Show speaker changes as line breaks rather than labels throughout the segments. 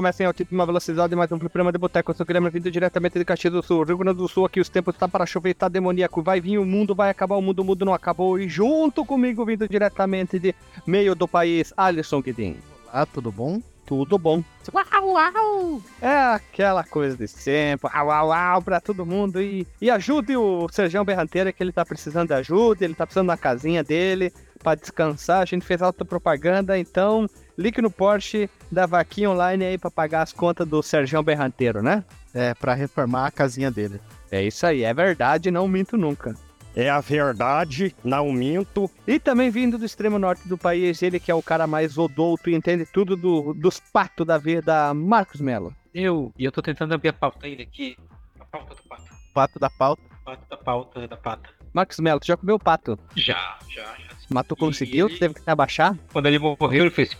Recomeça em altíssima velocidade mais um programa de boteco. Eu sou o Guilherme, vindo diretamente de Caxias do Sul, Rio Grande do Sul. Aqui os tempos tá para chover, tá demoníaco. Vai vir o mundo, vai acabar o mundo, o mundo não acabou. E junto comigo, vindo diretamente de meio do país, Alisson Guedin.
Olá, tudo bom?
Tudo bom. Uau, uau! É aquela coisa de sempre, uau, uau, uau, pra todo mundo. E, e ajude o Sergião Berranteira, que ele tá precisando de ajuda, ele tá precisando da casinha dele pra descansar. A gente fez alta propaganda, então Lique no Porsche da vaquinha online aí pra pagar as contas do Sergião Berranteiro, né?
É, pra reformar a casinha dele.
É isso aí, é verdade, não minto nunca.
É a verdade, não minto.
E também vindo do extremo norte do país, ele que é o cara mais odouto e entende tudo do, dos patos da vida, Marcos Melo.
Eu, e eu tô tentando abrir a pauta ainda aqui. A pauta do pato.
Pato da pauta.
Pato da pauta da pata.
Marcos Melo, tu já comeu pato?
Já, já, já.
Mas tu
E
conseguiu?
ele-
Tu teve que abaixar?
Quando ele morreu, ele fez.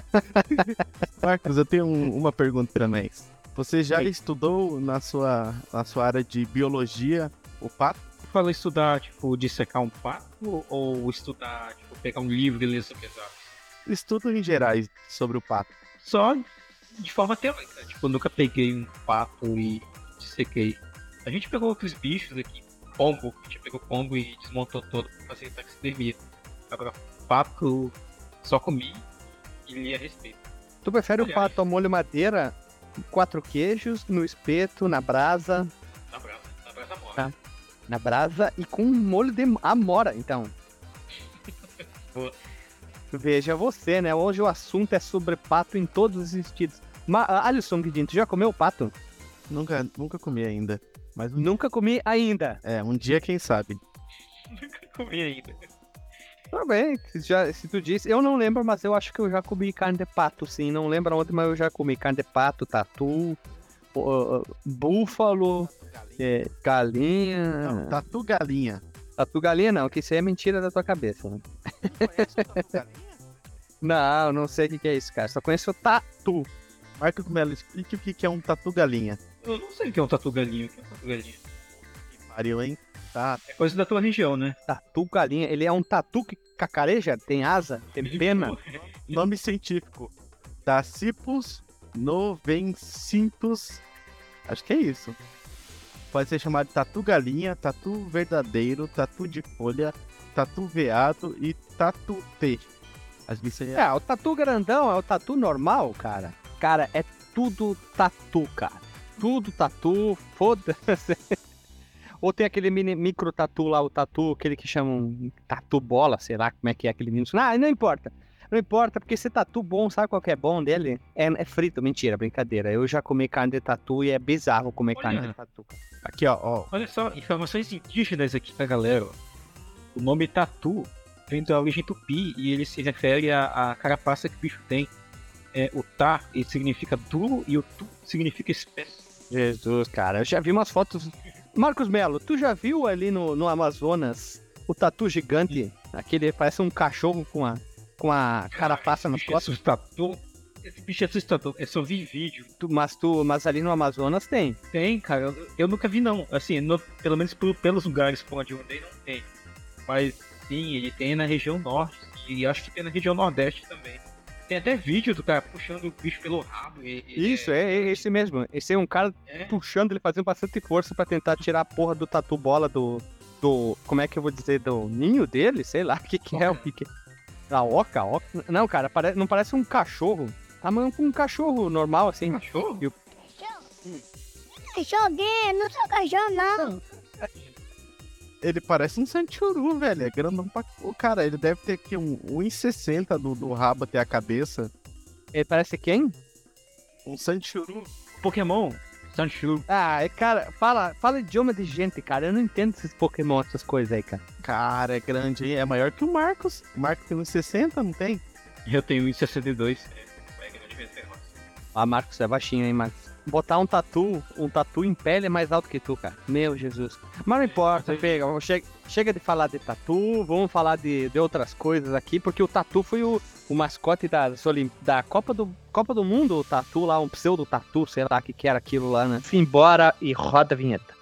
Marcos, eu tenho um- uma pergunta também. Você já
Oi.
estudou na sua, na sua área de biologia o pato?
Falou estudar, tipo, dissecar um pato ou estudar, tipo, pegar um livro e ler sobre as aves?
Estudo em gerais sobre o pato.
Só de forma teórica. Tipo, eu nunca peguei um pato e dissequei. A gente pegou outros bichos aqui, pombo, a gente pegou pombo e desmontou todo pra fazer taxidermia. Agora, pato, só comi e li a respeito.
Tu prefere o
Aliás.
pato ao molho madeira, quatro queijos, no espeto, na brasa,
Na brasa, na brasa mora.
Tá. na brasa e com molho de amora, então.
Boa.
Veja você, né? Hoje o assunto é sobre pato em todos os sentidos. Ma Alisson Guidin, tu já comeu pato?
Nunca, nunca comi ainda. Mas um,
Nunca comi ainda.
é, um dia, quem sabe.
Nunca comi ainda.
Tá bem, se, já, se tu disse. Eu não lembro, mas eu acho que eu já comi carne de pato, sim. Não lembro onde, mas eu já comi carne de pato, tatu, ó, búfalo, é, galinha.
Não, tatu galinha.
Tatu galinha não, que isso aí é mentira da tua cabeça. Né? Não, não sei o que, que é isso, cara. Só conheço o tatu.
Marcos Melo, explique o que que é um tatu galinha.
Eu não sei o que é um tatu galinho. O que é um tatu galinha?
Que pariu, hein? Tá.
É coisa da tua região, né?
Tatu galinha. Ele é um tatu que cacareja, tem asa, tem pena.
Nome científico. Dasypus novencintus. Acho que é isso. Pode ser chamado de tatu galinha, tatu verdadeiro, tatu de folha, tatu veado e tatu T. É.
É, o tatu grandão é o tatu normal, cara. Cara, é tudo tatu, cara. Tudo tatu, foda-se. Ou tem aquele mini, micro tatu lá, o tatu, aquele que chamam tatu bola, sei lá como é que é aquele menino. Ah, não importa. Não importa, porque esse tatu bom, sabe qual que é bom dele? É, é frito, mentira, brincadeira. Eu já comi carne de tatu e é bizarro comer
Olha.
carne de tatu.
Aqui, ó, ó.
Olha só, informações indígenas aqui pra galera. O nome tatu vem da origem tupi e ele se refere à, à carapaça que o bicho tem. É, o tá significa duro e o tu significa espesso.
Jesus, cara, eu já vi umas fotos. Marcos Melo, tu já viu ali no, no Amazonas o tatu gigante? Aquele parece um cachorro com a, com a carapaça nas costas.
assustador. Esse bicho é assustador. Eu só vi vídeo.
Tu- mas, tu, mas ali no Amazonas tem.
Tem, cara. Eu, eu nunca vi, não. Assim, no- pelo menos por- pelos lugares por onde eu andei, não tem. Mas sim, ele tem na região norte. E acho que tem na região nordeste também. Tem até vídeo do cara puxando o bicho pelo rabo. e- e-
Isso, é, é esse mesmo. Esse é um cara
é.
puxando, ele fazendo bastante força pra tentar tirar a porra do tatu bola do. do. Como é que eu vou dizer? Do ninho dele? Sei lá, o que, que é? O que, que é? A oca, oca? Não, cara, pare- não parece um cachorro. Tamanho com um cachorro normal, assim.
Cachorro?
Cachorro, não sou cachorro, não.
Ele parece um sanchuru, velho. É grandão pra. O cara, ele deve ter aqui um 1,60 do, do rabo até a cabeça.
Ele parece quem?
Um sanchuru.
Pokémon, Sanchu.
Ah, é, cara, fala, fala idioma de gente, cara. Eu não entendo esses Pokémon, essas coisas aí, cara.
Cara, é grande, hein? É maior que o Marcos. O Marcos tem 1,60, não tem?
Eu tenho 1,62.
Ah, Marcos, é baixinho, hein, Marcos. Botar um tatu, um tatu em pele é mais alto que tu, cara. Meu Jesus. Mas não importa, pega. Chega, chega de falar de tatu, vamos falar de, de outras coisas aqui, porque o tatu foi o, o mascote da, da Copa, do, Copa do Mundo, o tatu lá, um pseudo tatu, sei lá o que, que era aquilo lá, né? Enfim, bora e roda a vinheta.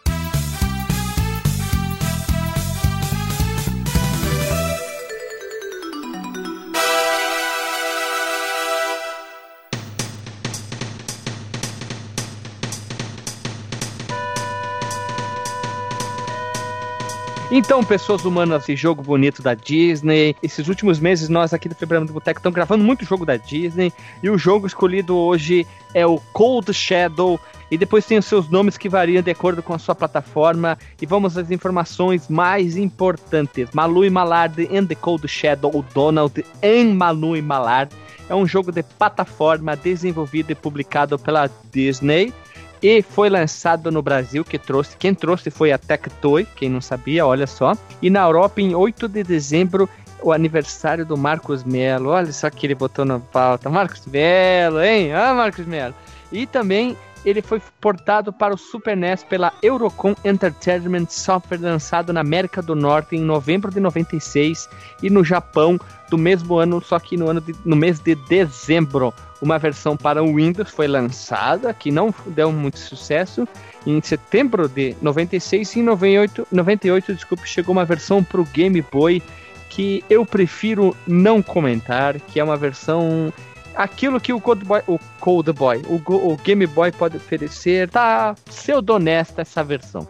Então, pessoas humanas e jogo bonito da Disney. Esses últimos meses, nós aqui do Febrando do Boteco estamos gravando muito jogo da Disney. E o jogo escolhido hoje é o Cold Shadow. E depois tem os seus nomes que variam de acordo com a sua plataforma. E vamos às informações mais importantes. Malu e Malard and the Cold Shadow, o Donald em Malu e Malard. É um jogo de plataforma desenvolvido e publicado pela Disney e foi lançado no Brasil, que trouxe, quem trouxe foi a Tectoy, quem não sabia, olha só. E na Europa em 8 de dezembro, o aniversário do Marcos Melo. Olha só que ele botou na pauta. Marcos Melo, hein? Ah, Marcos Melo. E também ele foi portado para o Super NES pela Eurocom Entertainment Software, lançado na América do Norte em novembro de 96 e no Japão do mesmo ano, só que no, ano de, no mês de dezembro. Uma versão para o Windows foi lançada, que não deu muito sucesso. Em setembro de 96 e em 98, 98 desculpe, chegou uma versão para o Game Boy que eu prefiro não comentar, que é uma versão aquilo que o Cold Boy, o Cold Boy, o, o Game Boy pode oferecer, tá pseudonesta essa versão.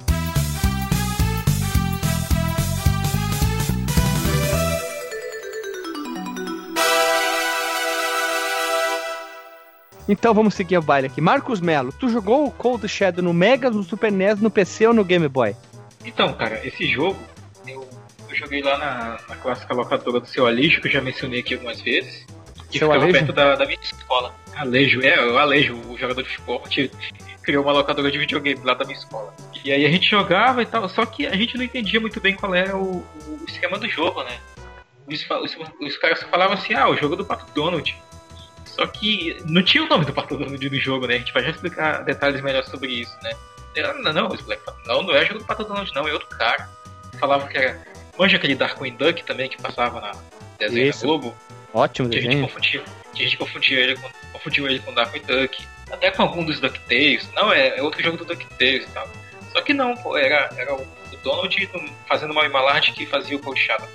Então vamos seguir o baile aqui. Marcos Melo, tu jogou o Cold Shadow no Mega, no Super NES, no PC ou no Game Boy?
Então, cara, esse jogo eu, eu joguei lá na, na clássica locadora do seu Alejo, que eu já mencionei aqui algumas vezes. Que
Seu
ficava
Alejo?
perto da, da minha escola. Alejo, é, o Alejo, o jogador de esporte, criou uma locadora de videogame lá da minha escola. E aí a gente jogava e tal, só que a gente não entendia muito bem qual era o, o esquema do jogo, né? Os, os, os caras só falavam assim, ah, o jogo do Pato Donald. Só que não tinha o nome do Pato Donald no jogo, né? A gente vai já explicar detalhes melhores sobre isso, né? Eu, Não, não, Pato- não, não é o jogo do Pato Donald, não, é outro cara. Falava que era. Manja aquele Darkwing Duck também que passava na desenho Globo?
Ótimo
Que
desenho.
confundia, que a gente confundia ele com, confundiu ele com Darkwing Duck. Até com algum dos DuckTales. Não, é, é outro jogo do DuckTales e tal. Só que não, pô, era, era o, Donald fazendo uma Malard que fazia o Cold Shadow.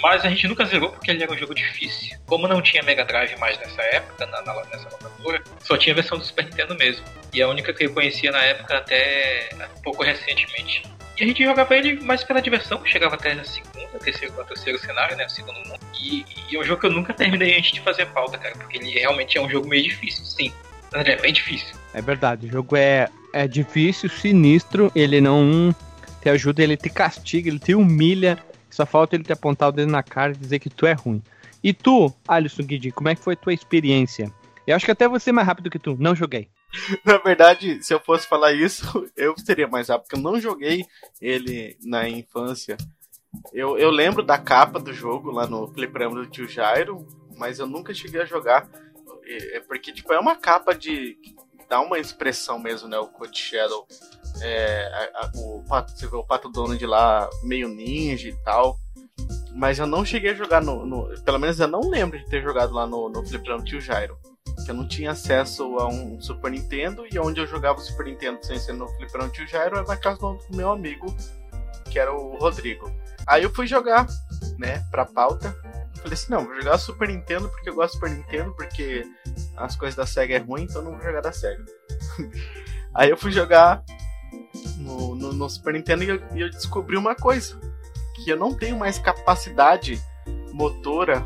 Mas a gente nunca zerou porque ele era um jogo difícil. Como não tinha Mega Drive mais nessa época, na, na- nessa locadora, só tinha a versão do Super Nintendo mesmo. E a única que eu conhecia na época até pouco recentemente. E a gente jogava ele mais pela diversão, chegava até a segunda, terceiro, terceiro cenário, né? Segundo mundo. E, e é um jogo que eu nunca terminei antes de fazer pauta, cara, porque ele realmente é um jogo meio difícil, sim. Verdade, é bem difícil.
É verdade, o jogo é, é difícil, sinistro, ele não te ajuda, ele te castiga, ele te humilha, só falta ele te apontar o dedo na cara e dizer que tu é ruim. E tu, Alisson Guidi, como é que foi a tua experiência? Eu acho que até você é mais rápido que tu, não joguei.
Na verdade, se eu fosse falar isso, eu seria mais rápido, porque eu não joguei ele na infância. Eu, eu lembro da capa do jogo lá no fliperama do tio Jairo, mas eu nunca cheguei a jogar. É é porque, tipo, é uma capa de. dá uma expressão mesmo, né? O Code Shadow. É, a- a- o pato, você vê o Pato Donald lá meio ninja e tal. Mas eu não cheguei a jogar no, no- Pelo menos eu não lembro de ter jogado lá no, no do tio Jairo que eu não tinha acesso a um Super Nintendo e onde eu jogava o Super Nintendo sem ser no Fliperão Tio Jairo era na casa do meu amigo, que era o Rodrigo. Aí eu fui jogar, né, pra pauta. Falei assim, não, vou jogar Super Nintendo porque eu gosto do Super Nintendo, porque as coisas da SEGA é ruim, então não vou jogar da SEGA. Aí eu fui jogar no, no- no Super Nintendo e eu, e eu descobri uma coisa. Que eu não tenho mais capacidade motora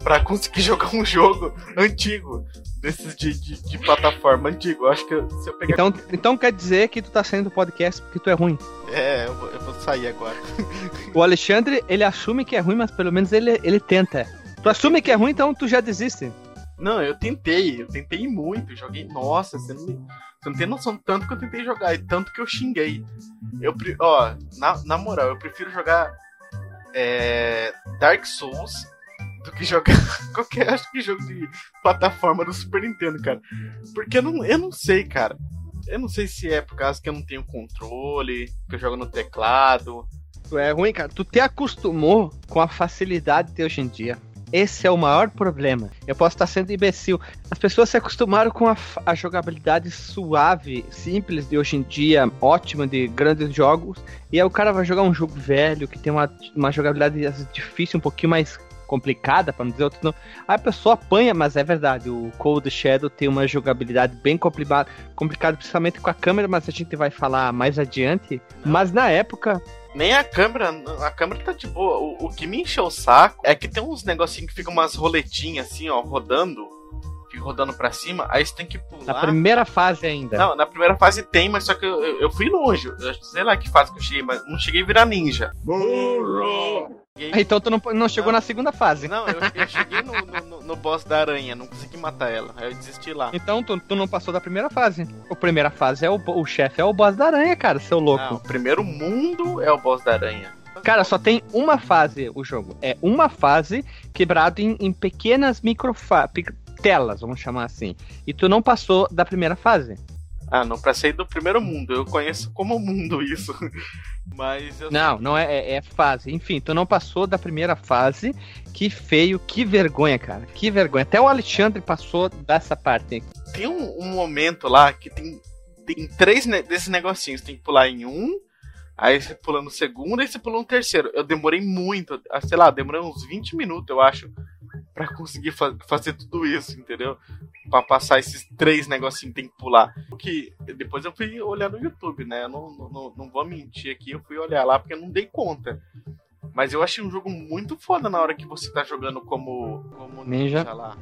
pra conseguir jogar um jogo antigo. Desses de, de, de plataforma antigo. Eu acho que eu- se eu pegar.
Então, então quer dizer que tu tá saindo do podcast porque tu é ruim.
É, eu vou, eu vou sair agora.
O Alexandre, ele assume que é ruim, mas pelo menos ele, ele tenta. Tu assume que é ruim, então tu já desiste.
Não, eu tentei, eu tentei muito, joguei. Nossa, você não, você não tem noção do tanto que eu tentei jogar e tanto que eu xinguei. Eu, ó, na, na moral, eu prefiro jogar é, Dark Souls do que jogar qualquer acho que jogo de plataforma do Super Nintendo, cara. Porque eu não, eu não sei, cara. Eu não sei se é por causa que eu não tenho controle, que eu jogo no teclado.
É ruim, cara. Tu te acostumou com a facilidade de hoje em dia. Esse é o maior problema. Eu posso estar sendo imbecil. As pessoas se acostumaram com a, a jogabilidade suave, simples de hoje em dia, ótima de grandes jogos. E aí o cara vai jogar um jogo velho que tem uma, uma jogabilidade difícil, um pouquinho mais complicada, para não dizer outro não. Aí a pessoa apanha, mas é verdade. O Cold Shadow tem uma jogabilidade bem complicada, complicada, principalmente com a câmera, mas a gente vai falar mais adiante. Mas na época,
Nem a câmera, a câmera tá de boa. O, o que me encheu o saco é que tem uns negocinhos que ficam umas roletinhas assim, ó, rodando. Fica rodando pra cima, aí você tem que pular.
Na primeira fase ainda.
Não, na primeira fase tem, mas só que eu, eu, eu fui longe. Eu sei lá que fase que eu cheguei, mas não cheguei a virar ninja. Cheguei-
Então tu não, não chegou na segunda fase.
Não, eu, eu cheguei no, no, no- boss da aranha, não consegui matar ela. Aí eu desisti lá.
Então tu, tu não passou da primeira fase. A primeira fase é o, o chefe é o boss da aranha, cara, seu louco.
Não, o primeiro mundo é o boss da aranha.
Cara, só tem uma fase o jogo. É uma fase quebrado em, em pequenas microfa pic- telas, vamos chamar assim. E tu não passou da primeira fase.
Ah, não passei do primeiro mundo. Eu conheço como mundo isso. Mas eu
Não, não é, é, é fase. Enfim, tu não passou da primeira fase. Que feio, que vergonha, cara. Que vergonha. Até o Alexandre passou dessa parte.
tem um, um momento lá que tem, tem três ne- desses negocinhos. Tem que pular em um, aí você pula no segundo, aí você pula no terceiro. Eu demorei muito, ah, sei lá, demorei uns 20 minutos, eu acho, pra conseguir fa- fazer tudo isso, entendeu? Pra passar esses três negocinhos que tem que pular. Porque depois eu fui olhar no YouTube, né? Eu não, não, não, vou mentir aqui, eu fui olhar lá porque eu não dei conta. Mas eu achei um jogo muito foda na hora que você tá jogando como, como ninja,
Ninja.
lá.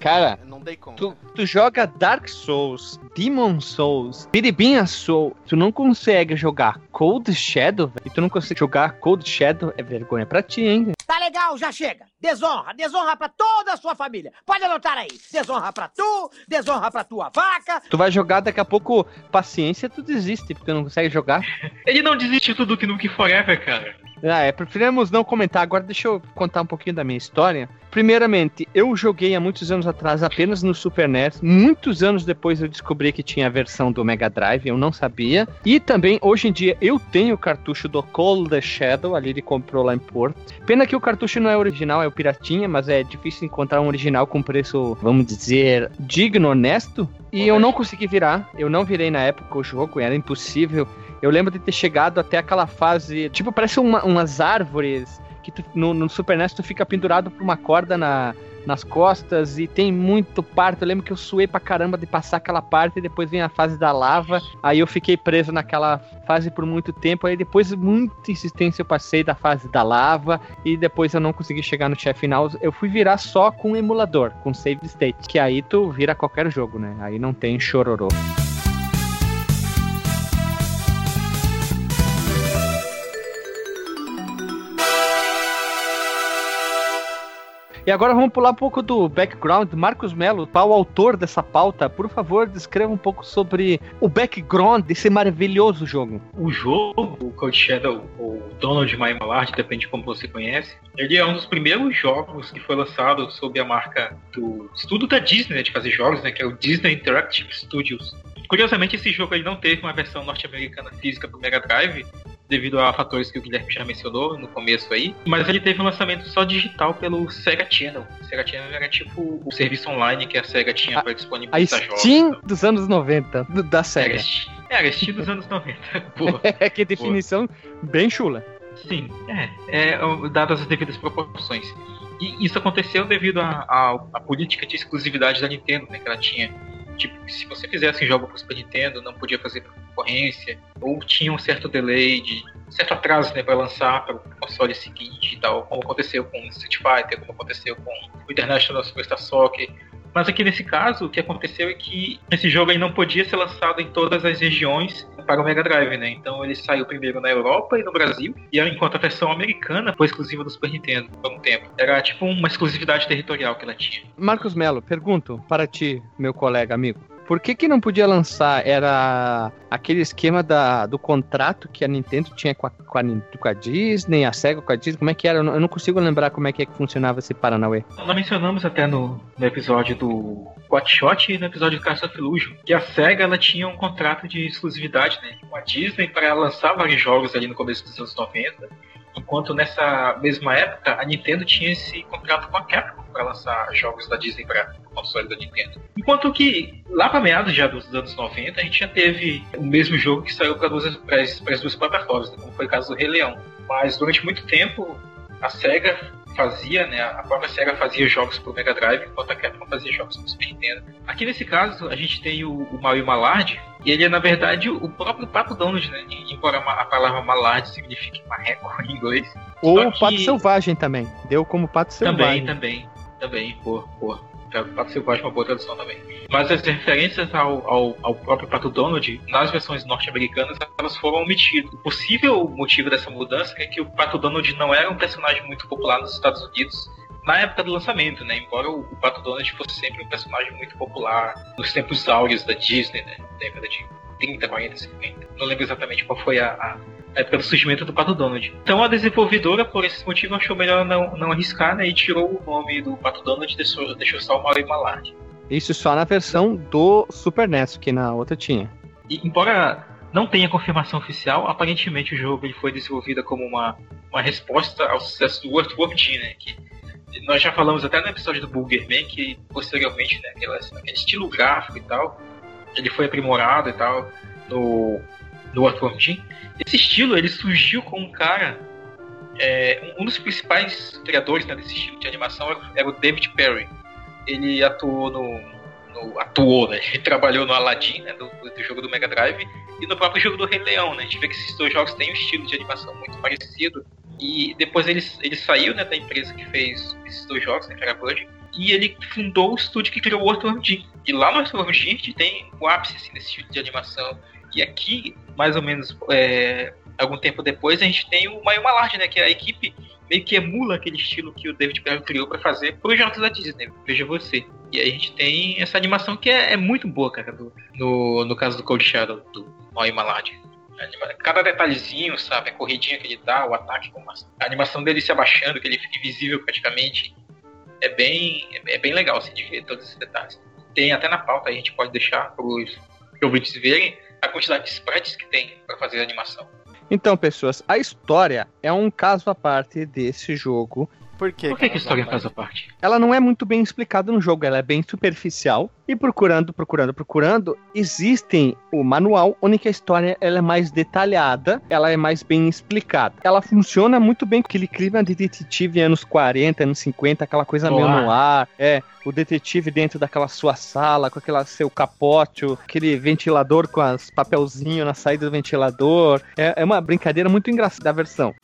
Cara,
Eu não dei conta.
Tu, tu joga Dark Souls, Demon Souls, Biribinha Soul, tu não consegue jogar Cold Shadow, velho, e tu não consegue jogar Cold Shadow, é vergonha pra ti, hein?
Tá legal, já chega. Desonra, desonra pra toda a sua família. Pode anotar aí. Desonra pra tu, desonra pra tua vaca.
Tu vai jogar daqui a pouco, paciência, tu desiste, porque não consegue jogar.
Ele não desiste do Duke Nukem Forever, cara.
Ah, é, preferimos não comentar. Agora deixa eu contar um pouquinho da minha história. Primeiramente, eu joguei há muitos anos atrás apenas no Super NES. Muitos anos depois eu descobri que tinha a versão do Mega Drive, eu não sabia. E também, hoje em dia, eu tenho o cartucho do Cold Shadow, ali ele comprou lá em Porto. Pena que o cartucho não é original, é o piratinha, mas é difícil encontrar um original com preço, vamos dizer, digno, honesto. E eu não consegui virar, eu não virei na época o jogo, era impossível. Eu lembro de ter chegado até aquela fase, tipo, parece uma- umas árvores que tu- no, no Super NES tu fica pendurado por uma corda na, nas costas e tem muito parto. Eu lembro que eu suei pra caramba de passar aquela parte e depois vem a fase da lava. Aí eu fiquei preso naquela fase por muito tempo. Aí depois, muita insistência, eu passei da fase da lava e depois eu não consegui chegar no chefe final. Eu fui virar só com um emulador, com save state, que aí tu vira qualquer jogo, né? Aí não tem chororô. E agora vamos pular um pouco do background. Marcos Melo, o autor dessa pauta? Por favor, descreva um pouco sobre o background desse maravilhoso jogo.
O jogo, o Cold Shadow, ou Donald My Malard, depende de como você conhece, ele é um dos primeiros jogos que foi lançado sob a marca do estudo da Disney né, de fazer jogos, né, que é o Disney Interactive Studios. Curiosamente, esse jogo ele não teve uma versão norte-americana física para o Mega Drive, devido a fatores que o Guilherme já mencionou no começo aí, mas ele teve um lançamento só digital pelo Sega Channel. O Sega Channel era tipo o serviço online que a Sega tinha
A-
para
A
disponibilizar jogos.
Steam dos anos 90, do- da SEGA.
Steam, era Steam dos anos 90. Boa.
É que definição bem chula.
Sim, é, é, dadas as devidas proporções. E isso aconteceu devido à política de exclusividade da Nintendo, né, que ela tinha. Tipo, se você fizesse um jogo para Super Nintendo, não podia fazer concorrência, ou tinha um certo delay, de certo atraso né, para lançar para o console seguinte e tal, como aconteceu com Street Fighter, como aconteceu com o International Superstar Soccer. Mas aqui nesse caso, o que aconteceu é que esse jogo aí não podia ser lançado em todas as regiões para o Mega Drive, né? Então ele saiu primeiro na Europa e no Brasil, e enquanto a versão americana foi exclusiva do Super Nintendo por um tempo. Era tipo uma exclusividade territorial que ela tinha.
Marcos Melo, pergunto para ti, meu colega amigo. Por que, que não podia lançar? Era aquele esquema da, do contrato que a Nintendo tinha com a, com, a, com a Disney, a Sega com a Disney? Como é que era? Eu não, consigo lembrar como é que, é que funcionava esse Paranauê.
Nós mencionamos até no, no episódio do Quatshot e no episódio do Illusion que a SEGA ela tinha um contrato de exclusividade né, com a Disney para lançar vários jogos ali no começo dos anos 90. Enquanto nessa mesma época a Nintendo tinha esse contrato com a Capcom para lançar jogos da Disney para console da Nintendo. Enquanto que lá para meados já dos anos 90 a gente já teve o mesmo jogo que saiu para pras duas plataformas, né, como foi o caso do Rei Leão. Mas durante muito tempo a SEGA fazia, né? A própria SEGA fazia jogos pro Mega Drive, enquanto a Capcom fazia jogos pro Super Nintendo. Aqui nesse caso, a gente tem o, o Mario Malard, e ele é, na verdade, o próprio Pato Donald, né? Embora a palavra Malard signifique marreco em inglês.
Ou o Pato
que-
Selvagem também. Deu como Pato Selvagem.
Também, também, também, por, por. Pato Selvagem é uma boa tradução também. Mas as referências ao, ao, ao próprio Pato Donald, nas versões norte-americanas, elas foram omitidas. O possível motivo dessa mudança é que o Pato Donald não era um personagem muito popular nos Estados Unidos na época do lançamento, né? Embora o Pato Donald fosse sempre um personagem muito popular nos tempos áureos da Disney, né? Década de 30, 40, 50. Não lembro exatamente qual foi a, a a época do surgimento do Pato Donald. Então a desenvolvedora, por esse motivo, achou melhor não, não arriscar né, e tirou o nome do Pato Donald e deixou, deixou só o Mario Malard.
Isso só na versão do Super NES, que na outra tinha.
E, embora não tenha confirmação oficial, aparentemente o jogo ele foi desenvolvido como uma, uma resposta ao sucesso do Earthworm Jim, né, que nós já falamos até no episódio do Boogerman que posteriormente, né, aquela, aquele estilo gráfico e tal, ele foi aprimorado e tal no, no Earthworm Jim. Esse estilo ele surgiu com um cara, é, um dos principais criadores né, desse estilo de animação era, era o David Perry. Ele atuou no, no- atuou, né? Ele trabalhou no Aladdin, né, do, do jogo do Mega Drive, e no próprio jogo do Rei Leão, né? A gente vê que esses dois jogos têm um estilo de animação muito parecido. E depois ele, ele saiu né, da empresa que fez esses dois jogos, né, que era e ele fundou o estúdio que criou o Earthworm Jim. E lá no Earthworm Jim a gente tem o ápice assim, desse estilo de animação. E aqui, mais ou menos é, algum tempo depois, a gente tem o Mario Malard, né? Que a equipe meio que emula aquele estilo que o David Perry criou para fazer os jogos da Disney. Veja você. E aí a gente tem essa animação que é, é muito boa, cara, do- no, no caso do Cold Shadow, do Mario Malard. Cada detalhezinho, sabe? A corridinha que ele dá, o ataque, a animação dele se abaixando, que ele fica invisível praticamente. É bem, é bem legal assim, de ver todos esses detalhes. Tem até na pauta, a gente pode deixar para os ouvintes verem a quantidade de sprites que tem para fazer a animação.
Então, pessoas, a história é um caso à parte desse jogo.
Por quê?
Por que, que a história faz a parte?
Ela não é muito bem explicada no jogo, ela é bem superficial. E procurando, procurando, procurando, existem o manual onde que a história ela é mais detalhada, ela é mais bem explicada. Ela funciona muito bem com aquele clima de detetive anos 40, anos 50, aquela coisa meio
Noir.
no ar. É, o detetive dentro daquela sua sala, com aquela seu capote, aquele ventilador com as papelzinho na saída do ventilador. É, é uma brincadeira muito engraçada a versão.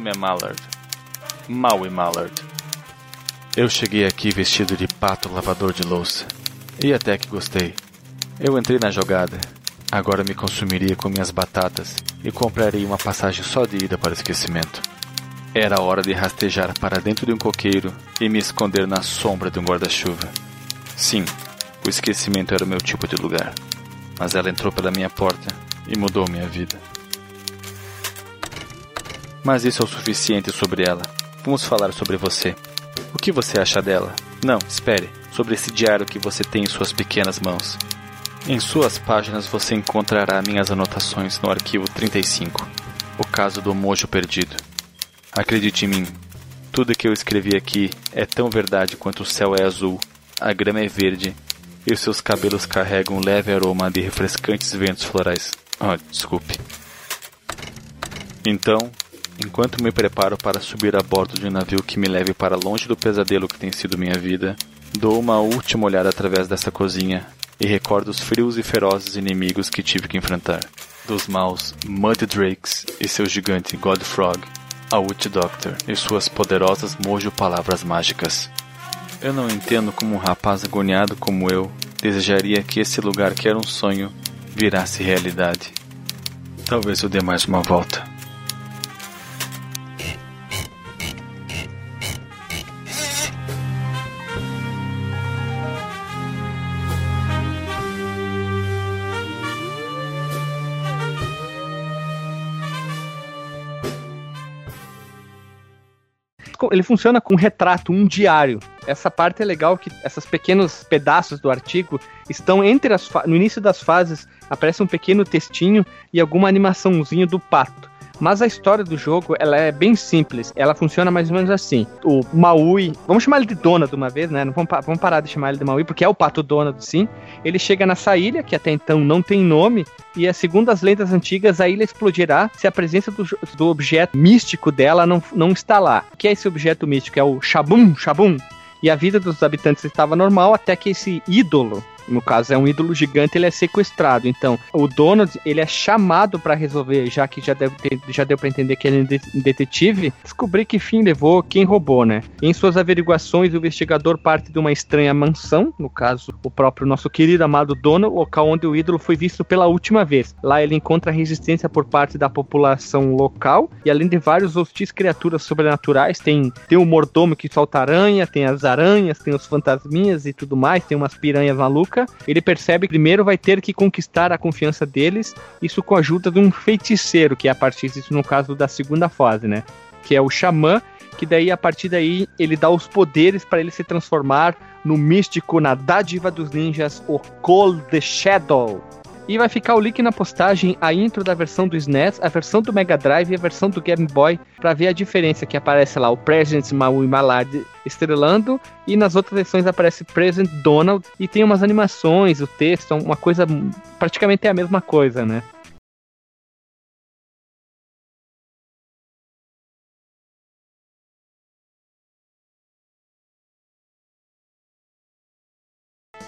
Nome é Mallard. Maui Mallard. Eu cheguei aqui vestido de pato lavador de louça. E até que gostei. Eu entrei na jogada. Agora me consumiria com minhas batatas e compraria uma passagem só de ida para o esquecimento. Era hora de rastejar para dentro de um coqueiro e me esconder na sombra de um guarda-chuva. Sim, o esquecimento era o meu tipo de lugar. Mas ela entrou pela minha porta e mudou minha vida. Mas isso é o suficiente sobre ela. Vamos falar sobre você. O que você acha dela? Não, espere. Sobre esse diário que você tem em suas pequenas mãos. Em suas páginas você encontrará minhas anotações no arquivo 35. O caso do mojo perdido. Acredite em mim. Tudo que eu escrevi aqui é tão verdade quanto o céu é azul, a grama é verde e os seus cabelos carregam um leve aroma de refrescantes ventos florais. Oh, desculpe. Então, enquanto me preparo para subir a bordo de um navio que me leve para longe do pesadelo que tem sido minha vida, dou uma última olhada através dessa cozinha e recordo os frios e ferozes inimigos que tive que enfrentar. Dos maus Mud Drakes e seu gigante God Frog, a Witch Doctor e suas poderosas mojo palavras mágicas. Eu não entendo como um rapaz agoniado como eu desejaria que esse lugar que era um sonho virasse realidade. Talvez eu dê mais uma volta.
Ele funciona com um retrato, um diário. Essa parte é legal que esses pequenos pedaços do artigo estão entre as no início das fases aparece um pequeno textinho e alguma animaçãozinho do pato. Mas a história do jogo, ela é bem simples. Ela funciona mais ou menos assim. O Maui, vamos chamar ele de Donald uma vez, né? Não vamos, vamos parar de chamar ele de Maui, porque é o pato Donald, sim. Ele chega nessa ilha, que até então não tem nome, e é, segundo as lendas antigas, a ilha explodirá se a presença do, do objeto místico dela não, não está lá. O que é esse objeto místico? É o Shabum, Shabum. E a vida dos habitantes estava normal até que esse ídolo, no caso é um ídolo gigante, ele é sequestrado. Então, o Donald, ele é chamado para resolver, já que já, deve ter- já deu para entender que ele é um de- detetive, descobrir que fim levou quem roubou, né? Em suas averiguações, o investigador parte de uma estranha mansão, no caso, o próprio nosso querido amado Donald, local onde o ídolo foi visto pela última vez. Lá ele encontra resistência por parte da população local e além de vários hostis criaturas sobrenaturais, tem, tem o mordomo que solta aranha, tem as aranhas, tem os fantasminhas e tudo mais, tem umas piranhas malucas. Ele percebe que primeiro vai ter que conquistar a confiança deles, isso com a ajuda de um feiticeiro, que é a partir disso no caso da segunda fase, né? Que é o xamã, que daí a partir daí ele dá os poderes para ele se transformar no místico, na dádiva dos ninjas, o Cold Shadow. E vai ficar o link na postagem, a intro da versão do SNES, a versão do Mega Drive e a versão do Game Boy, para ver a diferença que aparece lá, o President Maui Malad estrelando, e nas outras versões aparece President Donald, e tem umas animações, o texto, uma coisa, praticamente é a mesma coisa, né?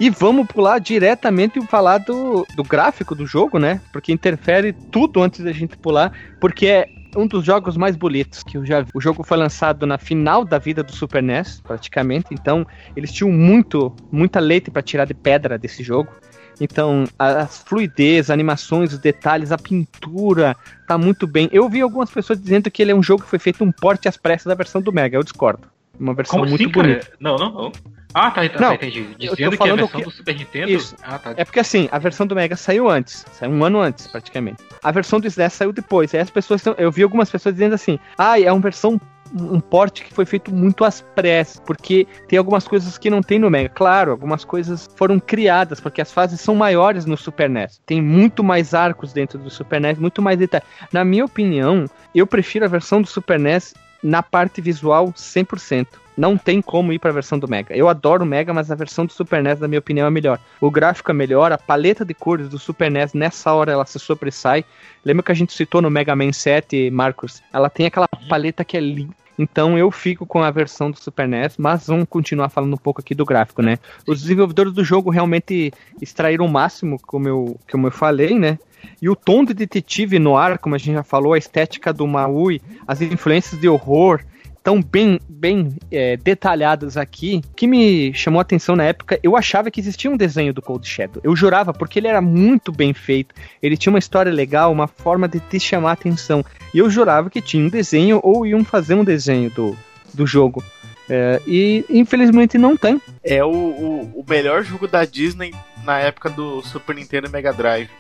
E vamos pular diretamente e falar do, do gráfico do jogo, né? Porque interfere tudo antes da gente pular, porque é um dos jogos mais bonitos que eu já vi. O jogo foi lançado na final da vida do Super NES, praticamente, então eles tinham muito, muita leite para tirar de pedra desse jogo. Então, a, a fluidez, as animações, os detalhes, a pintura, tá muito bem. Eu vi algumas pessoas dizendo que ele é um jogo que foi feito um porte às pressas da versão do Mega, eu discordo. Uma versão
Como
muito
assim, cara?
bonita.
Não, não, não. Ah, tá, tá,
Não,
tá, entendi. Dizendo que a
falando
versão
que-
do Super Nintendo.
Isso.
Ah, tá.
É porque assim, a versão do Mega saiu antes, saiu um ano antes, praticamente. A versão do SNES saiu depois. Aí as pessoas, eu vi algumas pessoas dizendo assim: ah, é uma versão, um porte que foi feito muito às pressas, porque tem algumas coisas que não tem no Mega. Claro, algumas coisas foram criadas, porque as fases são maiores no Super NES. Tem muito mais arcos dentro do Super NES, muito mais detalhe. Na minha opinião, eu prefiro a versão do Super NES na parte visual 100%. Não tem como ir para a versão do Mega. Eu adoro o Mega, mas a versão do Super NES, na minha opinião, é melhor. O gráfico é melhor, a paleta de cores do Super NES, nessa hora ela se sobressai. Lembra que a gente citou no Mega Man 7, Marcos? Ela tem aquela paleta que é linda. Então eu fico com a versão do Super NES, mas vamos continuar falando um pouco aqui do gráfico, né? Os desenvolvedores do jogo realmente extraíram o máximo, como eu, como eu falei, né? E o tom de detetive no ar, como a gente já falou, a estética do Maui, as influências de horror, tão bem, bem é, detalhadas aqui, que me chamou a atenção na época, eu achava que existia um desenho do Cold Shadow. Eu jurava, porque ele era muito bem feito, ele tinha uma história legal, uma forma de te chamar a atenção. E eu jurava que tinha um desenho ou iam fazer um desenho do, do jogo. É, e infelizmente não tem.
É o, o, o melhor jogo da Disney na época do Super Nintendo e Mega Drive.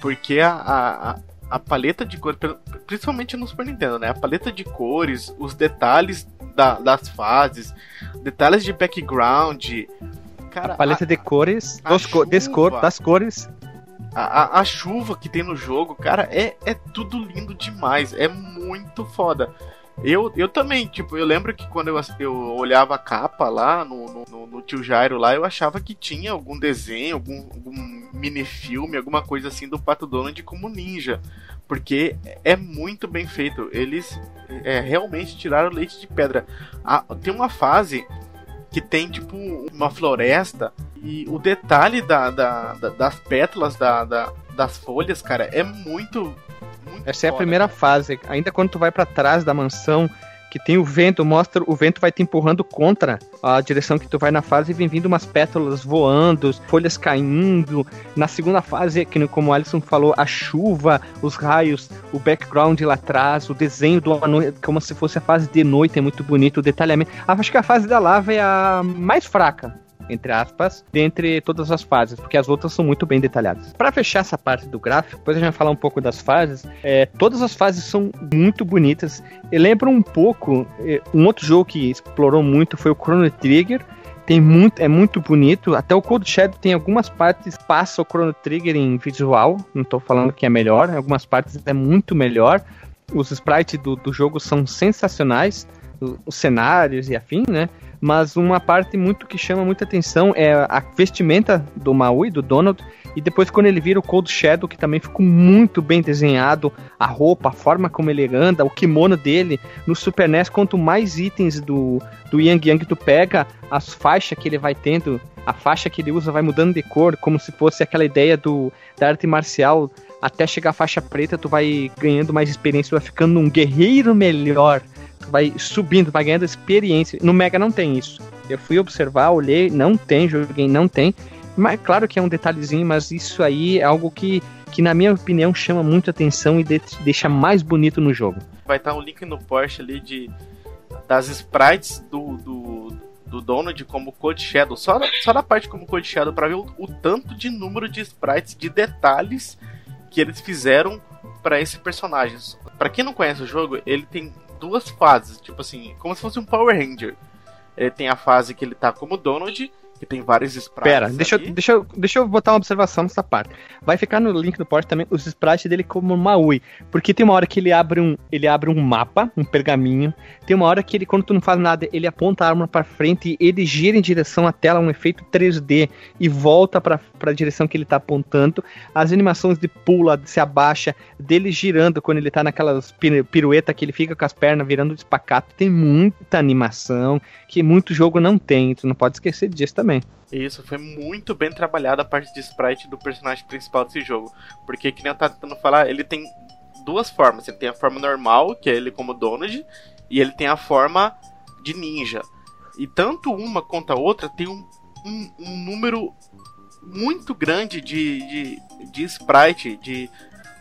Porque a, a, a- a paleta de cores, principalmente no Super Nintendo, né? A paleta de cores, os detalhes da- das fases, detalhes de background. Cara,
A paleta de cores,
a
dos des cor-
chuva.
das cores.
a, a, a chuva que tem no jogo, cara, é, é tudo lindo demais. É muito foda. Eu, eu também, tipo, eu lembro que quando eu, eu olhava a capa lá no, no, no- no Tio Jairo lá, eu achava que tinha algum desenho, algum, algum mini-filme, alguma coisa assim do Pato Donald como ninja. Porque é muito bem feito. Eles é, realmente tiraram leite de pedra. Ah, tem uma fase que tem tipo uma floresta e o detalhe da, da- da- das pétalas da, da- das folhas, cara, é muito. Muito
Essa é a primeira fase. Ainda quando tu vai pra trás da mansão, que tem o vento, mostra o vento vai te empurrando contra a direção que tu vai na fase e vem vindo umas pétalas voando, folhas caindo. Na segunda fase, que como o Alisson falou, a chuva, os raios, o background lá atrás, o desenho do como se fosse a fase de noite, é muito bonito, o detalhamento. Ah, acho que a fase da lava é a mais fraca. Entre aspas, dentre todas as fases, porque as outras são muito bem detalhadas. Para fechar essa parte do gráfico, depois a gente vai falar um pouco das fases. É, todas as fases são muito bonitas. E lembram um pouco é, um outro jogo que explorou muito foi o Chrono Trigger. Tem muito, é muito bonito. Até o Cold Shadow tem algumas partes passa o Chrono Trigger em visual. Não estou falando que é melhor, em algumas partes é muito melhor. Os sprites do, do jogo são sensacionais, os cenários e afim, né? Mas uma parte muito que chama muita atenção é a vestimenta do Maui, do Donald, e depois quando ele vira o Cold Shadow, que também ficou muito bem desenhado, a roupa, a forma como ele anda, o kimono dele. No Super NES, quanto mais itens do, do Yang Yang tu pega, as faixas que ele vai tendo, a faixa que ele usa vai mudando de cor, como se fosse aquela ideia do, da arte marcial. Até chegar a faixa preta, tu vai ganhando mais experiência, tu vai ficando um guerreiro melhor. Vai subindo, vai ganhando experiência. No Mega não tem isso. Eu fui observar, olhei, não tem, joguei, não tem. Mas claro que é um detalhezinho, mas isso aí é algo que, que na minha opinião, chama muito atenção e de, deixa mais bonito no jogo.
Vai estar um link no post ali de das sprites do, do, do Donald como Code Shadow. Só, só na parte como Code Shadow para ver o, o, tanto de número de sprites, de detalhes que eles fizeram para esse personagem. Para quem não conhece o jogo, ele tem duas fases, tipo assim, como se fosse um Power Ranger. Ele tem a fase que ele tá como Donald que tem vários sprites.
Pera, deixa, eu, deixa, eu, deixa eu botar uma observação nessa parte. Vai ficar no link do post também os sprites dele como Maui. Porque tem uma hora que ele abre um, ele abre um mapa, um pergaminho. Tem uma hora que ele, quando tu não faz nada, ele aponta a arma para frente e ele gira em direção à tela, um efeito 3D, e volta para a direção que ele tá apontando. As animações de pula, de se abaixa, dele girando quando ele tá naquelas pirueta que ele fica com as pernas virando de espacato. Tem muita animação que muito jogo não tem. Tu não pode esquecer disso também.
Isso, foi muito bem trabalhada a parte de sprite do personagem principal desse jogo. Porque, que nem eu tava tentando falar, ele tem duas formas. Ele tem a forma normal, que é ele como Donald, e ele tem a forma de ninja. E tanto uma quanto a outra tem um, um, um número muito grande de, de, de sprite, de,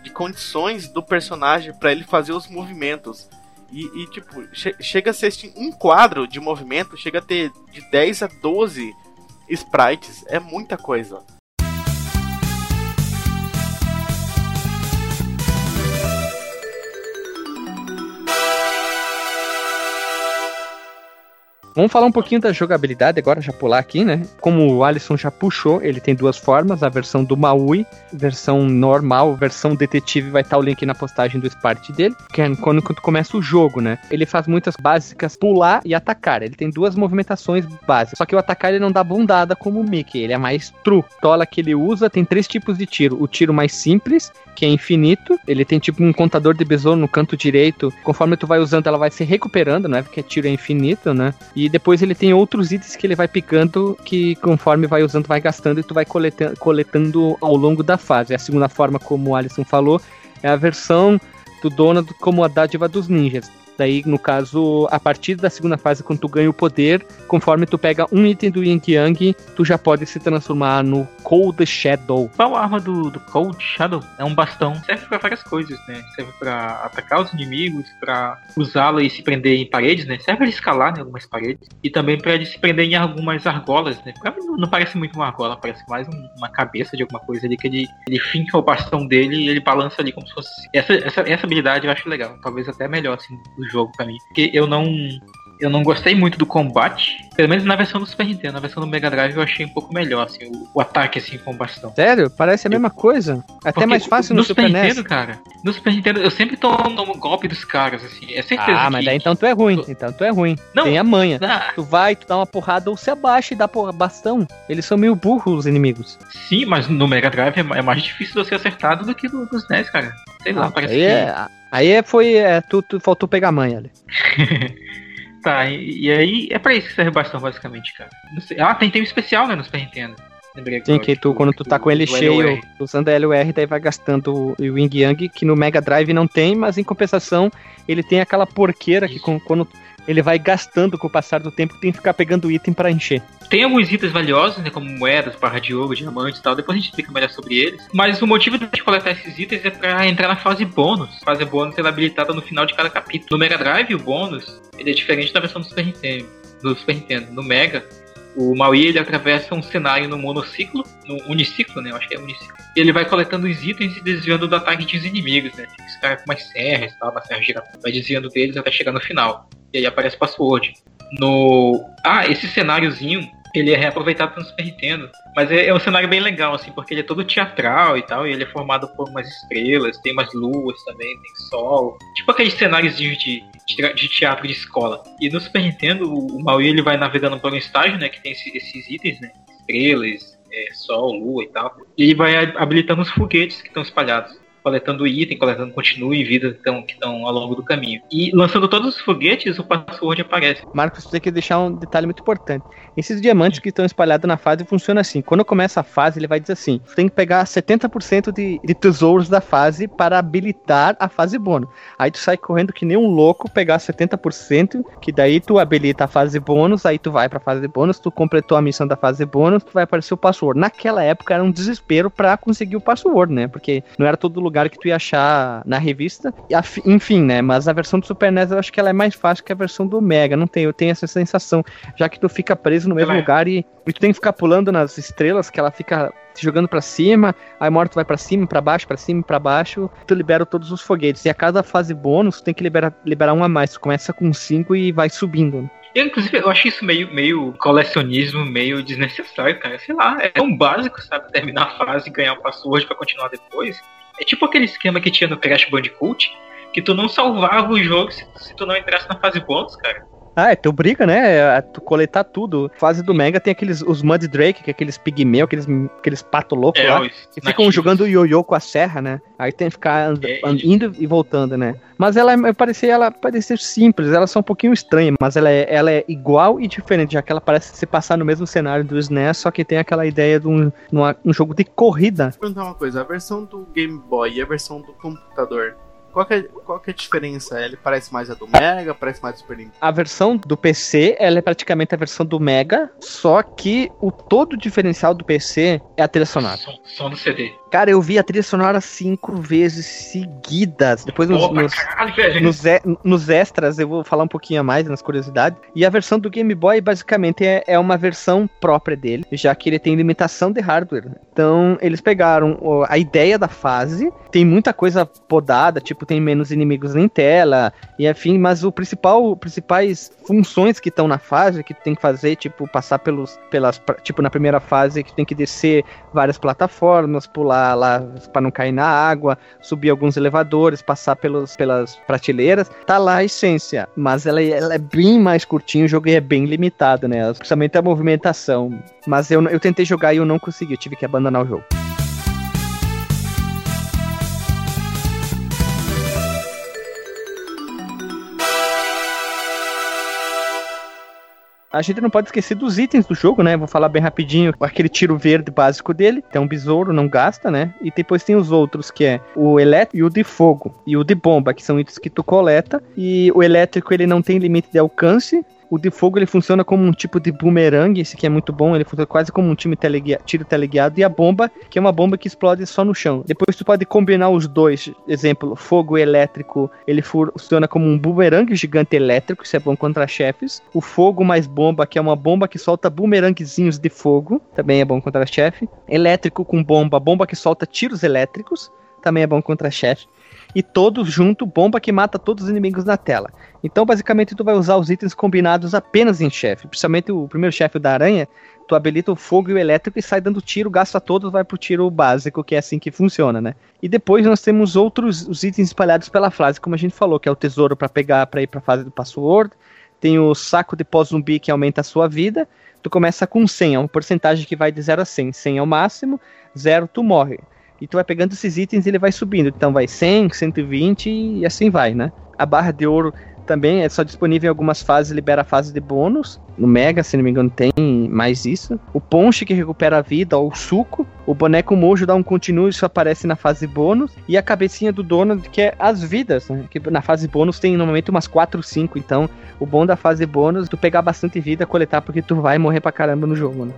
de condições do personagem para ele fazer os movimentos. E, e tipo, che chega a ser assim, um quadro de movimento, chega a ter de 10 a 12 sprites. É muita coisa.
Vamos falar um pouquinho da jogabilidade agora, já pular aqui, né? Como o Alisson já puxou, ele tem duas formas, a versão do Maui, versão normal, versão detetive, vai estar o link na postagem do Spart dele, que é quando, quando começa o jogo, né? Ele faz muitas básicas, pular e atacar. Ele tem duas movimentações básicas, só que o atacar ele não dá bundada como o Mickey, ele é mais true. Tola que ele usa tem três tipos de tiro. O tiro mais simples, que é infinito, ele tem tipo um contador de besouro no canto direito, conforme tu vai usando ela vai se recuperando, né? Porque tiro é infinito, né? E depois ele tem outros itens que ele vai picando que conforme vai usando, vai gastando e tu vai coletando, coletando ao longo da fase. A segunda forma, como o Alisson falou, é a versão do Donald como a dádiva dos ninjas. Daí, no caso, a partir da segunda fase, quando tu ganha o poder, conforme tu pega um item do Yin Yang, tu já pode se transformar no Cold Shadow.
Qual a arma do, do Cold Shadow? É um bastão. Serve para várias coisas, né? Serve para atacar os inimigos, para usá-lo e se prender em paredes, né? Serve para escalar em algumas paredes. E também para se prender em algumas argolas, né? Pra mim não parece muito uma argola, parece mais um, uma cabeça de alguma coisa ali que ele, ele finca o bastão dele e ele balança ali como se fosse. Essa, essa, essa habilidade eu acho legal. Talvez até melhor, assim, do jogo para mim. Porque eu não eu não gostei muito do combate, pelo menos na versão do Super Nintendo. Na versão do Mega Drive eu achei um pouco melhor, assim, o, o ataque, assim, com bastão.
Sério? Parece a mesma coisa. Até Porque mais fácil no, no Super, Super Nintendo, NES.
cara. No Super Nintendo eu sempre tomo, tomo golpe dos caras, assim. É certeza
Ah, mas daí então tu é ruim. Então tu é ruim. Não. Tem a manha. Ah. Tu vai, tu dá uma porrada ou se abaixa e dá porra, bastão. Eles são meio burros, os inimigos.
Sim, mas no Mega Drive é, é mais difícil você acertar do que no, nos NES, cara. Sei lá, ah, parece
que... É, aí é, foi... É, tu, tu faltou pegar a manha ali.
Tá, e, e, aí é pra isso que serve o bastão, basicamente, cara. Ah, tem tempo especial, né, no Super Nintendo.
Lembrei Sim, que tu, quando tu tá com ele cheio, usando a LUR, daí vai gastando o Wing Yang, que no Mega Drive não tem, mas em compensação, ele tem aquela porqueira isso. que com, quando ele vai gastando com o passar do tempo, tem que ficar pegando item para encher.
Tem alguns itens valiosos, né, como moedas, barra de ouro, diamantes e tal, depois a gente explica melhor sobre eles. Mas o motivo de coletar esses itens é para entrar na fase bônus. A fase bônus é habilitada no final de cada capítulo. No Mega Drive, o bônus ele é diferente da versão do Super Nintendo. Do Super Nintendo. No Mega, o Maui ele atravessa um cenário no monociclo, no uniciclo, né? Eu acho que é uniciclo. E ele vai coletando os itens e desviando do ataque dos inimigos, né? Esse cara com umas serras tal, uma serra giratória. Vai desviando deles até chegar no final. E aí aparece password. No. Ah, esse cenáriozinho ele é reaproveitado pelo Super Nintendo. Mas é, é, um cenário bem legal, assim, porque ele é todo teatral e tal, e ele é formado por umas estrelas, tem umas luas também, tem sol. Tipo aqueles cenários de, de, de teatro de escola. E no Super Nintendo, o, Maui ele vai navegando por um estágio, né, que tem esse, esses itens, né, estrelas, é, sol, lua e tal. E ele vai habilitando os foguetes que estão espalhados coletando item, coletando continue vida que estão ao longo do caminho. E lançando todos os foguetes, o password aparece.
Marcos, você tem que deixar um detalhe muito importante. Esses diamantes que estão espalhados na fase funcionam assim. Quando começa a fase, ele vai dizer assim: tem que pegar 70% de, de tesouros da fase para habilitar a fase bônus. Aí tu sai correndo que nem um louco, pegar 70%, que daí tu habilita a fase bônus, aí tu vai pra fase bônus, tu completou a missão da fase bônus, tu vai aparecer o password. Naquela época era um desespero para conseguir o password, né? Porque não era todo lugar lugar que tu ia achar na revista. Enfim, né? Mas a versão do Super NES eu acho que ela é mais fácil que a versão do Mega. Não tem, eu tenho essa sensação. Já que tu fica preso no mesmo lugar e, e, tu tem que ficar pulando nas estrelas, que ela fica jogando para cima, aí tu vai para cima, para baixo, para cima, para baixo, tu libera todos os foguetes. E a cada fase bônus, tu tem que liberar, liberar um a mais. Tu começa com cinco e vai subindo.
Eu, inclusive, eu acho isso meio, meio colecionismo, meio desnecessário, cara. Sei lá, é tão básico, sabe? Terminar a fase e ganhar o password para continuar depois. É tipo aquele esquema que tinha no Crash Bandicoot, que tu não salvava o jogo se, se tu não entrasse na fase bônus, cara.
Ah, é, tu briga, né? É, tu coletar tudo. Fase do Mega tem aqueles os Mud Drake, que é aqueles pigmeu, aqueles, aqueles pato louco é, lá, que ficam jogando ioiô com a serra, né? Aí tem que ficar and, é, and, indo e voltando, né? Mas ela eu parecia ela parecer simples, ela só um pouquinho estranha, mas ela é, ela é igual e diferente, já que ela parece se passar no mesmo cenário do SNES, só que tem aquela ideia de um, um jogo de corrida.
Vou perguntar uma coisa, a versão do Game Boy e a versão do computador qual que, é, qual que é a diferença? Ele parece mais a do Mega, parece mais do Super Nintendo?
A versão do PC, ela é praticamente a versão do Mega, só que o todo diferencial do PC é a trilha sonora.
Só, só no CD.
Cara, eu vi a trilha sonora cinco vezes seguidas. Depois nos, Opa, nos, caralho, nos, nos, extras eu vou falar um pouquinho a mais nas curiosidades. E a versão do Game Boy basicamente é, é uma versão própria dele, já que ele tem limitação de hardware. Então eles pegaram a ideia da fase, tem muita coisa podada, tipo tem menos inimigos em tela e afim, mas o principal, principais funções que estão na fase que tu tem que fazer, tipo passar pelos, pelas, tipo na primeira fase que tem que descer várias plataformas, pular lá para não cair na água, subir alguns elevadores, passar pelos, pelas prateleiras. Tá lá a essência, mas ela, ela é bem mais curtinho, o jogo é bem limitado, né? Principalmente a movimentação. Mas eu, eu tentei jogar e eu não consegui, eu tive que abandonar o jogo. A gente não pode esquecer dos itens do jogo, né? Vou falar bem rapidinho. Aquele tiro verde básico dele. Tem um besouro, não gasta, né? E depois tem os outros, que é o elétrico e o de fogo. E o de bomba, que são itens que tu coleta. E o elétrico, ele não tem limite de alcance. O de fogo ele funciona como um tipo de boomerang, esse aqui é muito bom, ele funciona quase como um time teleguia tiro teleguiado. E a bomba, que é uma bomba que explode só no chão. Depois tu pode combinar os dois, exemplo, fogo elétrico, ele funciona como um boomerang gigante elétrico, isso é bom contra chefes. O fogo mais bomba, que é uma bomba que solta boomerangzinhos de fogo, também é bom contra chefe. Elétrico com bomba, bomba que solta tiros elétricos, também é bom contra chefe e todos junto, bomba que mata todos os inimigos na tela. Então, basicamente, tu vai usar os itens combinados apenas em chefe. Principalmente o primeiro chefe da aranha, tu habilita o fogo e o elétrico e sai dando tiro, gasta todos, vai pro tiro básico, que é assim que funciona, né? E depois nós temos outros os itens espalhados pela fase, como a gente falou, que é o tesouro para pegar para ir para fase do password, tem o saco de pós-zumbi que aumenta a sua vida. Tu começa com 100, é uma porcentagem que vai de 0 a 100. 100 é o máximo, 0 tu morre e tu vai pegando esses itens e ele vai subindo. Então vai 100, 120 e assim vai, né? A barra de ouro também é só disponível em algumas fases, libera a fase de bônus. No Mega, se não me engano, tem mais isso. O Ponche que recupera a vida, ou o suco. O boneco mojo dá um continuo, isso aparece na fase bônus. E a cabecinha do dono, que é as vidas, né? Que na fase bônus tem normalmente umas 4 ou 5. Então, o bom da fase bônus tu pegar bastante vida, coletar, porque tu vai morrer pra caramba no jogo, né?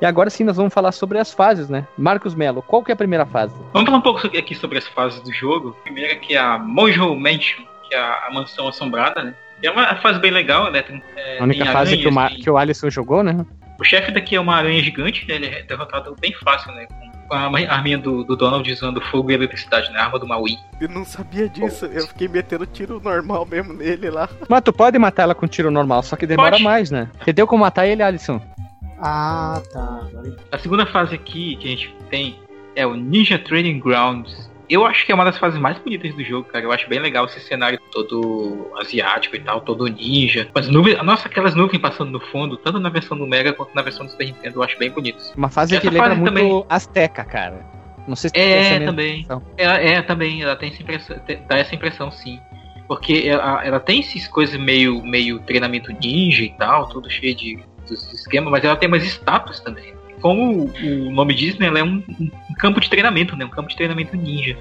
E agora sim nós vamos falar sobre as fases, né? Marcos Melo, qual que é a primeira fase?
Vamos falar um pouco aqui sobre as fases do jogo. A primeira que é a Mojo Mansion, que é a, mansão assombrada, né? E É uma fase bem legal, né? Tem, é,
A única
tem
fase que o,
aranhas,
Ma-
tem-
que o Alisson jogou, né?
O chefe daqui é uma aranha gigante, né? Ele é derrotado bem fácil, né? Com a arminha do, do Donald usando fogo e eletricidade, né? A arma do Maui.
Eu não sabia disso. Eu fiquei metendo tiro normal mesmo nele lá.
Mas tu pode matar ela com tiro normal, só que demora
Pode.
mais, né? Entendeu como matar ele, Alisson?
Ah, tá.
A segunda fase aqui que a gente tem é o Ninja Training Grounds. Eu acho que é uma das fases mais bonitas do jogo, cara. Eu acho bem legal esse cenário todo asiático e tal, todo ninja. As nuvens, nossa, aquelas nuvens passando no fundo, tanto na versão do Mega quanto na versão do Super Nintendo, eu acho bem bonitos.
Uma fase
Essa
que lembra
fase
muito
também.
Azteca, cara. Não sei se tem
É, também. Ela, é, também, ela tem essa impressão, dá essa impressão, sim. Porque ela, ela tem esses coisas meio, meio treinamento ninja e tal, tudo cheio de dos esquemas, mas ela tem umas estátuas também. Como o nome diz, né, ela é um, um campo de treinamento, né, um campo de treinamento ninja.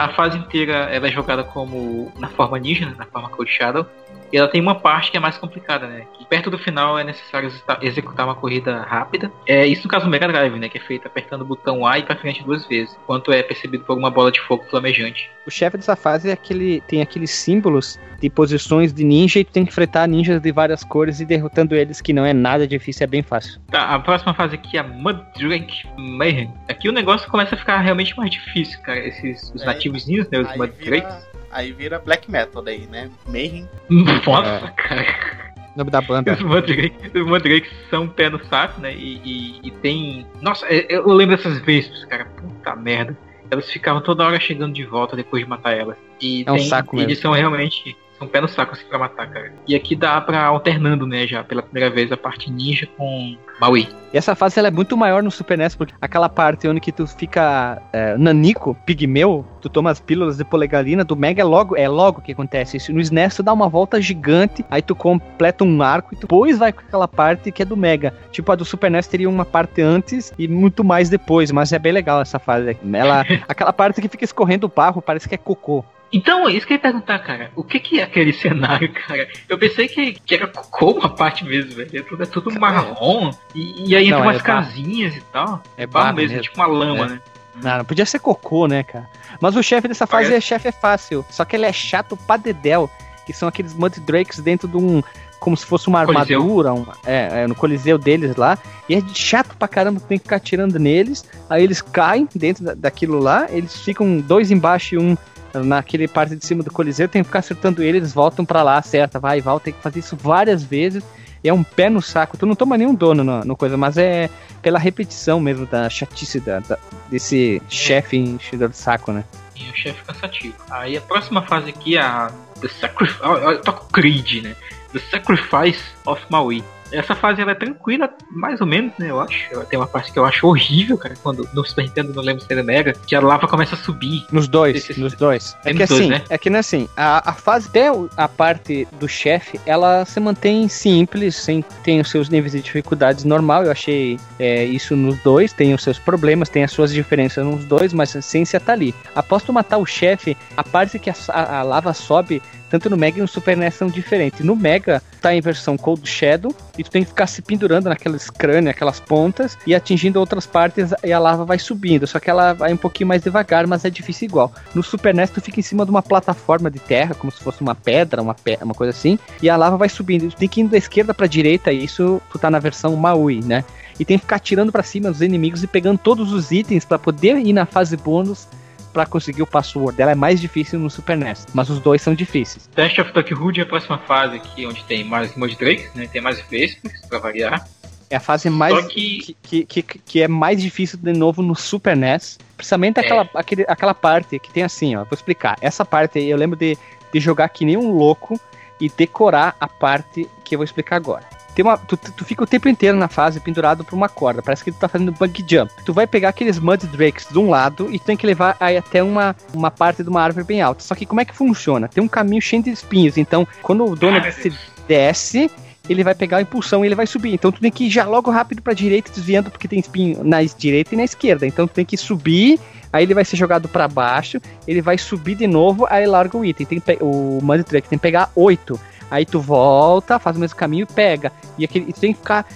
A fase inteira ela é jogada como na forma ninja, né, na forma Cold Shadow, e ela tem uma parte que é mais complicada, né? Que perto do final é necessário executar- uma corrida rápida. É isso no caso do Mega Drive, né? Que é feita apertando o botão A e pra frente duas vezes, enquanto é percebido por uma bola de fogo flamejante.
O chefe dessa fase é aquele. tem aqueles símbolos de posições de ninja e tu tem que enfrentar ninjas de várias cores e derrotando eles, que não é nada difícil, é bem fácil.
Tá, a próxima fase aqui é a Muddrake Mayhem. Aqui o negócio começa a ficar realmente mais difícil, cara. Esses os
É,
nativos né? Os
Aí
Mudrakes.
vira, aí vira black metal daí, né? Mayhem.
Nossa,
É.
cara.
O nome da banda.
Os Mandrakes, os Mandrakes são pé no saco, né? E, e- e tem. Nossa, é- eu lembro dessas vespas, cara. Puta merda. Elas ficavam toda hora chegando de volta depois de matar elas. E
É um
tem-
saco
Eles
mesmo.
são realmente. São pé no saco assim pra matar, cara. E aqui dá pra alternando, né? Já pela primeira vez a parte ninja com Maui.
E essa fase ela é muito maior no Super NES, porque aquela parte onde que tu fica é, nanico, pigmeu, tu toma as pílulas de polegalina, do Mega é logo, é logo que acontece isso. No SNES tu dá uma volta gigante, aí tu completa um arco e tu depois vai com aquela parte que é do Mega. Tipo, a do Super NES teria uma parte antes e muito mais depois, mas é bem legal essa fase. Ela, aquela parte que fica escorrendo o barro, parece que é cocô.
Então, é isso que eu ia perguntar, cara. O que que é aquele cenário, cara? Eu pensei que, que era cocô uma parte mesmo, velho. É tudo, é tudo marrom. E, e aí entra
é
umas
barro.
casinhas e tal.
É
barro,
barro
mesmo,
mesmo.
tipo uma lama,
É.
né?
Não, podia ser cocô, né, cara? Mas o chefe dessa fase
Parece.
é chefe é fácil. Só que ele é chato pra dedéu. Que são aqueles Mud Drakes dentro de um. Como se fosse uma
Coliseu.
armadura. uma- é, é, no coliseu deles lá. E é chato pra caramba, tem que ficar atirando neles. Aí eles caem dentro da- daquilo lá. Eles ficam dois embaixo e um naquele parte de cima do coliseu. Tem que ficar acertando eles. Eles voltam pra lá, acerta, vai e volta. Tem que fazer isso várias vezes. É um pé no saco. Tu não toma nenhum dono no, no coisa, mas é pela repetição mesmo da chatice da, da- desse chefe enchedor de saco, né?
E o chefe cansativo. Aí a próxima fase aqui é a The Sacrifice. Toca o Creed, né? The Sacrifice of Maui. Essa fase ela é tranquila, mais ou menos, né? Eu acho. Tem uma parte que eu acho horrível, cara. Quando no Super Nintendo, não lembro se era Mega, que a lava começa a subir.
Nos dois,
Esse-
nos dois. É
Tem
que
dois,
assim,
né?
é que não é assim, a, a fase até a parte do chefe, ela se mantém simples, sem, tem os seus níveis de dificuldades normal, eu achei é, isso nos dois, tem os seus problemas, tem as suas diferenças nos dois, mas a essência tá ali. Após tu matar o chefe, a parte que a, a- a lava sobe, tanto no Mega e no Super NES são diferentes. No Mega, tá em versão Cold Shadow, e tu tem que ficar se pendurando naqueles crânios, aquelas pontas, e atingindo outras partes, e a lava vai subindo. Só que ela vai um pouquinho mais devagar, mas é difícil igual. No Super NES, tu fica em cima de uma plataforma de terra, como se fosse uma pedra, uma, pe uma coisa assim, e a lava vai subindo. Tu tem que ir da esquerda pra direita, e isso tu tá na versão Maui, né? E tem que ficar atirando pra cima dos inimigos e pegando todos os itens pra poder ir na fase bônus pra conseguir o password. Ela é mais difícil no Super NES, mas os dois são difíceis.
Test of Duckhood é a próxima fase aqui, onde tem mais Mudrakes, né? Tem mais Vespas, pra variar.
É a fase mais
que,
que, que, que é mais difícil de novo no Super NES. Principalmente
É.
aquela, aquele, aquela parte que tem assim, ó. Vou explicar. Essa parte aí eu lembro de, de jogar que nem um louco e decorar a parte que eu vou explicar agora. Tem uma, tu, tu fica o tempo inteiro na fase pendurado por uma corda. Parece que tu tá fazendo bug jump. Tu vai pegar aqueles Mud Drakes de um lado e tu tem que levar aí até uma, uma parte de uma árvore bem alta. Só que como é que funciona? Tem um caminho cheio de espinhos. Então, quando o dono
meu
se desce, ele vai pegar a impulsão e ele vai subir. Então tu tem que ir já logo rápido pra direita, desviando, porque tem espinho na direita e na esquerda. Então tu tem que subir, aí ele vai ser jogado pra baixo, ele vai subir de novo, aí larga o item. Tem o Mud Truck tem que pegar oito. Aí tu volta, faz o mesmo caminho e pega. E aquele, e tem que ficar.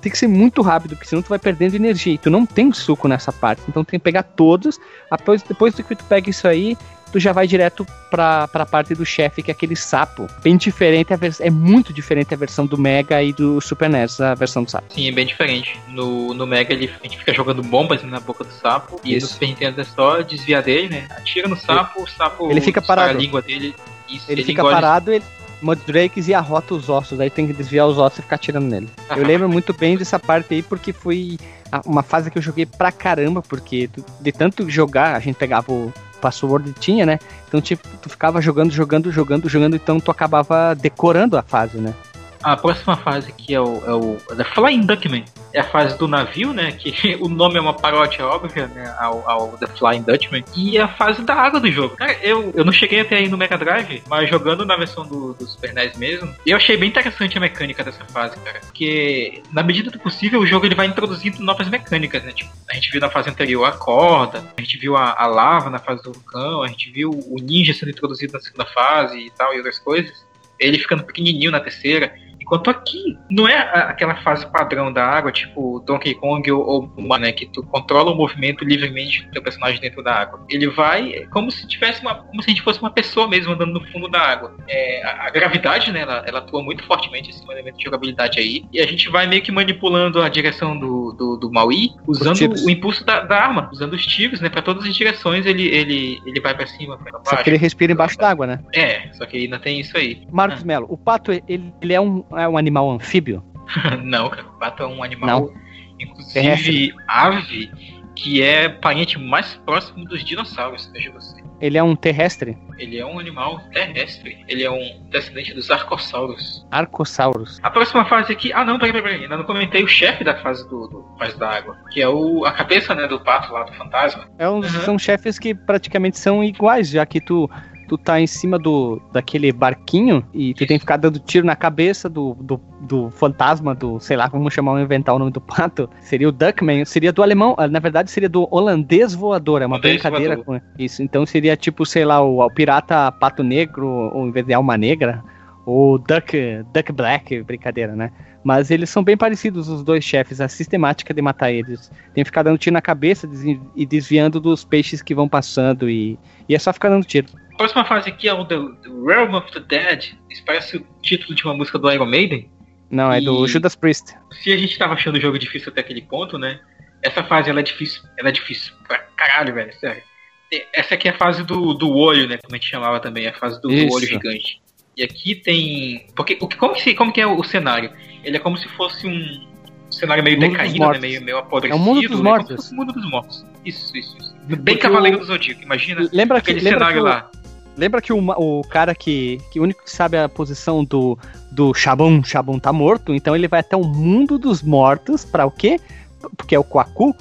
Tem que ser muito rápido, porque senão tu vai perdendo energia. E tu não tem suco nessa parte. Então tem que pegar todos. Depois, depois que tu pega isso aí, tu já vai direto pra, pra parte do chefe, que é aquele sapo. Bem diferente, a vers- é muito diferente a versão do Mega e do Super NES, a versão do sapo.
Sim, é bem diferente. No, no Mega ele, a gente fica jogando bombas na boca do sapo. E no
Isso.
Super Nintendo é só desviar dele, né? Atira no sapo, o sapo
Ele fica parado.
a língua dele. Isso,
Ele, fica
engole-
parado, ele. Mudrakes e arrota os ossos, aí tem que desviar os ossos e ficar atirando nele. Eu lembro muito bem dessa parte aí, porque foi uma fase que eu joguei pra caramba, porque de tanto jogar, a gente pegava o password e tinha, né? Então, tipo, tu ficava jogando, jogando, jogando, jogando, então tu acabava decorando a fase, né?
A próxima fase aqui é o, é o é da Flying Dutchman. É a fase do navio, né? Que o nome é uma paródia óbvia, né? Ao, ao The Flying Dutchman. E a fase da água do jogo. Cara, eu, eu não cheguei até aí no Mega Drive, mas jogando na versão do, do Super NES mesmo, eu achei bem interessante a mecânica dessa fase, cara. Porque, na medida do possível, o jogo ele vai introduzindo novas mecânicas, né? Tipo, a gente viu na fase anterior a corda, a gente viu a, a lava na fase do vulcão, a gente viu o ninja sendo introduzido na segunda fase e tal, e outras coisas. Ele ficando pequenininho na terceira. Enquanto aqui, não é aquela fase padrão da água, tipo Donkey Kong ou, ou uma, né, que tu controla o movimento livremente do teu personagem dentro da água. Ele vai como se tivesse uma, como se a gente fosse uma pessoa mesmo andando no fundo da água. É, a, a gravidade, né, ela, ela atua muito fortemente, esse elemento de jogabilidade aí. E a gente vai meio que manipulando a direção do, do, do Maui, usando o impulso da, da arma, usando os tiros, né, para todas as direções ele, ele, ele vai para cima, pra baixo.
Só que ele respira embaixo d'água, né?
É, só que ainda tem isso aí.
Marcos Melo, o pato, ele, ele é, um, é um animal anfíbio?
Não, cara, o pato é um animal,
Não.
inclusive
Terrestre.
ave, que é parente mais próximo dos dinossauros, veja você.
Ele é um terrestre?
Ele é um animal terrestre. Ele é um descendente dos arcossauros.
Arcosaurus.
A próxima fase aqui. Ah, não, peraí, peraí, peraí. Ainda não comentei o chefe da fase do, do fase da água. Que é o, a cabeça, né, do pato lá, do fantasma.
É um-
Uhum.
São chefes que praticamente são iguais, já que tu, tu tá em cima do daquele barquinho e tu tem que ficar dando tiro na cabeça do, do, do fantasma, do, sei lá, vamos chamar, inventar o nome do pato. Seria o Duckman, seria do alemão, ah, na verdade seria do holandês voador, é uma
Holandês
brincadeira
voador.
com isso. Então seria tipo, sei lá, o, o pirata pato negro, ou em vez de alma negra, ou Duck, Duck Black, brincadeira, né? Mas eles são bem parecidos, os dois chefes, a sistemática de matar eles. Tem que ficar dando tiro na cabeça e desviando dos peixes que vão passando e, e é só ficar dando tiro.
A próxima fase aqui é o The, The Realm of the Dead. Isso parece o título de uma música do Iron Maiden.
Não, é do Judas Priest.
se a gente tava achando o jogo difícil até aquele ponto, né? Essa fase ela é difícil, ela é difícil pra caralho, velho, sério. Essa aqui é a fase do, do olho, né? Como a gente chamava também, a fase do, do olho gigante. E aqui tem. Porque o que- como, que, como que é o cenário? Ele é como se fosse um cenário meio
dos
decaído, né? Meio, meio apodrecido.
É o mundo dos
né? Como
mortos.
o mundo dos mortos. Isso, isso, isso.
Porque
Bem Cavaleiro
o-
do Zodíaco, imagina
Lembra que,
aquele
lembra que
cenário
o,
lá.
Lembra que o, o cara que, que o único que sabe a posição do do Shabum, Shabum tá morto, então ele vai até o mundo dos mortos pra o quê? Porque é o Kwaku,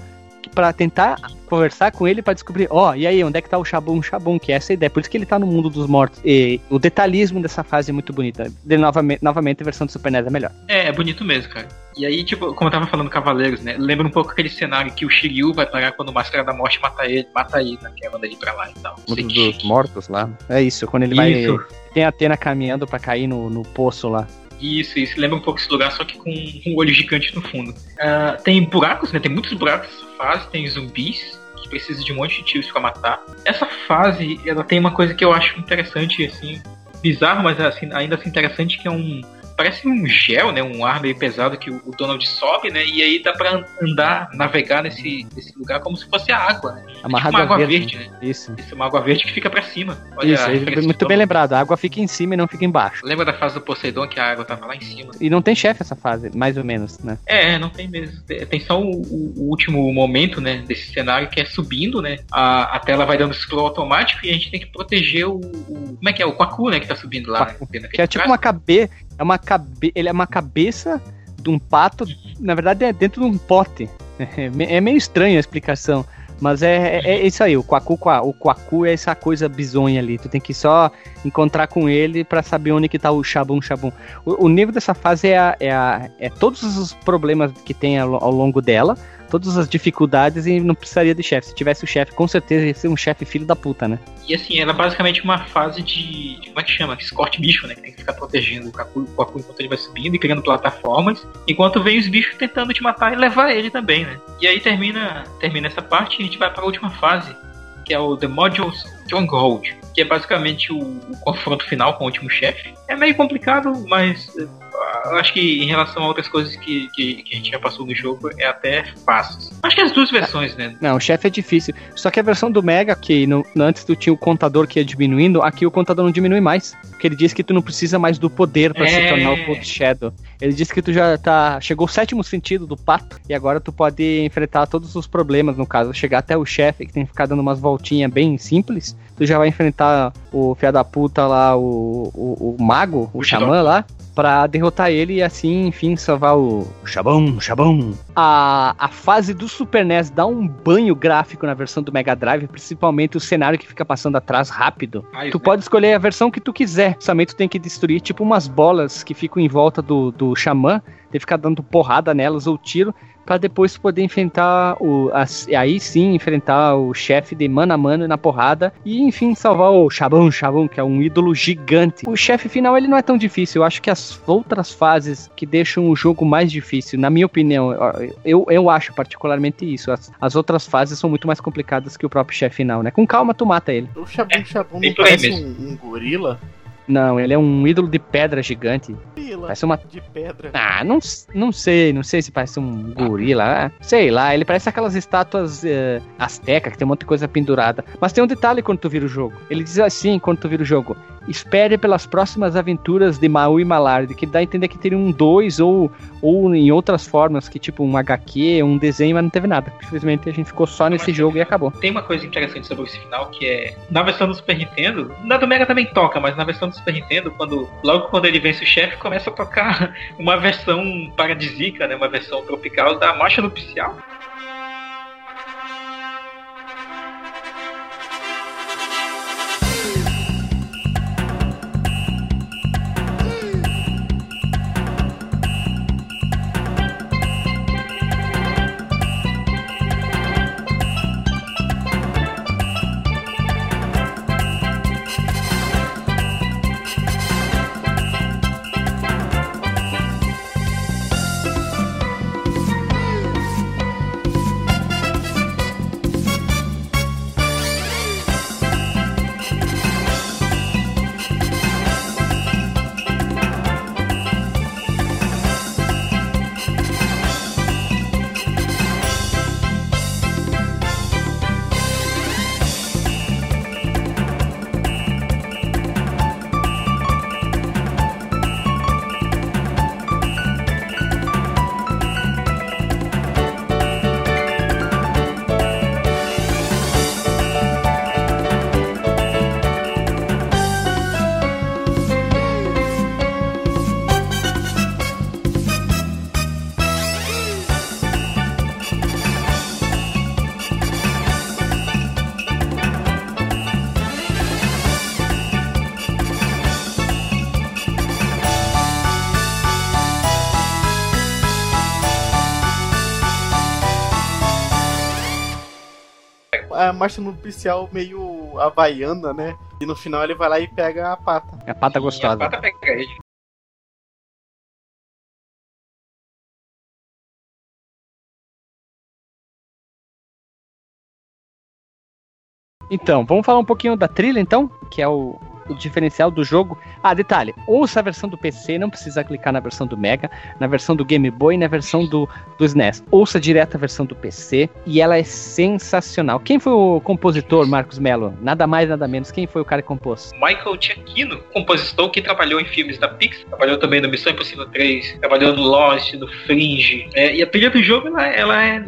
pra tentar conversar com ele pra descobrir, ó, e aí, onde é que tá o Shabum, Shabum, que é essa a ideia. Por isso que ele tá no mundo dos mortos. E o detalhismo dessa fase é muito bonita. De novamente, novamente a versão do Super NES é melhor.
É, é bonito mesmo, cara. E aí, tipo, como eu tava falando Cavaleiros, né? Lembra um pouco aquele cenário que o Shiryu vai parar quando o Máscara da Morte mata ele, mata ele? Que manda ele pra lá e tal.
Mundo dos mortos lá. É isso, quando ele vai.
Isso.
Tem a Atena caminhando pra cair no, no poço lá.
Isso, isso. Lembra um pouco esse lugar, só que com um olho gigante no fundo. Ah, tem buracos, né? Tem muitos buracos nessa fase, tem zumbis que precisam de um monte de tiros pra matar. Essa fase, ela tem uma coisa que eu acho interessante, assim, bizarro, mas assim, ainda assim interessante, que é um. Parece um gel, né? Um ar meio pesado que o Donald sobe, né? E aí dá pra andar, navegar nesse, nesse lugar como se fosse a água, né?
Amarrado
uma
a
água
verde.
verde, né?
Isso.
Isso é uma água verde que fica pra cima. Olha
Isso, aí, muito bem lembrado. A água fica em cima e não fica embaixo.
Lembra da fase do Poseidon que a água tava lá em cima?
E não tem chefe essa fase, mais ou menos, né?
É, não tem mesmo. Tem só o, o- último momento, né, desse cenário que é subindo, né? A, a tela vai dando scroll automático e a gente tem que proteger o. o- como é que é? O Quaku, né, que tá subindo lá. Né?
Que é tipo uma cabeça. É uma cabe... Ele é uma cabeça de um pato. Na verdade, é dentro de um pote. É, me- meio estranha a explicação. Mas é, é, é isso aí, o Quaku, o é essa coisa bizonha ali. Tu tem que só encontrar com ele pra saber onde que tá o Shabum Shabum. O, o nível dessa fase é, a- é, a- é todos os problemas que tem ao, ao longo dela. Todas as dificuldades e não precisaria de chefe. Se tivesse o chefe, com certeza ia ser um chefe filho da puta, né?
E assim, ela é basicamente uma fase de. Como é que chama? Escorte bicho, né? Que tem que ficar protegendo o Kaku, o Kaku enquanto ele vai subindo e criando plataformas. Enquanto vem os bichos tentando te matar e levar ele também, né? E aí termina, termina essa parte e a gente vai para a última fase, que é o The Modules Stronghold, que é basicamente o, o confronto final com o último chefe. É meio complicado, mas eu acho que em relação a outras coisas que, que, que a gente já passou no jogo, é até fácil. Acho que as duas versões, né?
Não, o chefe é difícil. Só que a versão do Mega, que no, antes tu tinha o contador que ia diminuindo, aqui o contador não diminui mais. Porque ele diz que tu não precisa mais do poder para
É.
se tornar o Shadow. Ele diz que tu já tá. Chegou o sétimo sentido do pato. E agora tu pode enfrentar todos os problemas, no caso. Chegar até o chefe, que tem que ficar dando umas voltinhas bem simples. Tu já vai enfrentar o fia da puta lá, o, o, o mago, o,
O
xamã lá. Pra derrotar ele e assim, enfim, salvar o Xabão, Xabão. A, a fase do Super NES dá um banho gráfico na versão do Mega Drive, principalmente o cenário que fica passando atrás rápido.
Ah,
Tu
né?
pode escolher a versão que tu quiser. Somente tu tem que destruir tipo umas bolas que ficam em volta do, do xamã, tem que ficar dando porrada nelas ou tiro, pra depois poder enfrentar o. aí sim, enfrentar o chefe de mano a mano na porrada. E enfim, salvar o Xabão Xabão, que é um ídolo gigante. O chefe final ele não é tão difícil. Eu acho que as outras fases que deixam o jogo mais difícil, na minha opinião, eu, eu acho particularmente isso. As, as outras fases são muito mais complicadas que o próprio chefe final, né? Com calma, tu mata ele.
O Shabum Shabum
bem
não
por aí
parece um, um gorila?
Não, ele é um ídolo de pedra gigante.
Gorila
Parece uma.
de pedra.
Ah, não, não sei, não sei se parece um gorila. ah, Sei lá, ele parece aquelas estátuas eh, astecas que tem um monte de coisa pendurada. Mas tem um detalhe quando tu vira o jogo. Ele diz assim quando tu vira o jogo: espere pelas próximas aventuras de Mau e Malard, que dá a entender que teria um 2 ou, ou em outras formas, que tipo um HQ, um desenho, mas não teve nada. Infelizmente a gente ficou só nesse jogo e acabou.
Tem uma coisa interessante sobre esse final que é na versão do Super Nintendo, na do Mega também toca, mas na versão do Super Nintendo, quando logo quando ele vence o chefe, começa a tocar uma versão paradisíaca, né, uma versão tropical da marcha nupcial.
Marcha nupcial meio havaiana, né? E no final ele vai lá e pega a pata.
É a pata
E a
gostosa.
pata pega ele.
Então, vamos falar um pouquinho da trilha, então, que é o, o diferencial do jogo. Ah, detalhe, ouça a versão do PC, não precisa clicar na versão do Mega, na versão do Game Boy na versão do, do SNES. Ouça direto a versão do PC e ela é sensacional. Quem foi o compositor, Marcos Mello? Nada mais, nada menos. Quem foi o cara que compôs?
Michael Giacchino, compositor que trabalhou em filmes da Pixar, trabalhou também no Missão Impossível 3, trabalhou no Lost, no Fringe. É, e a trilha do jogo, ela, ela é,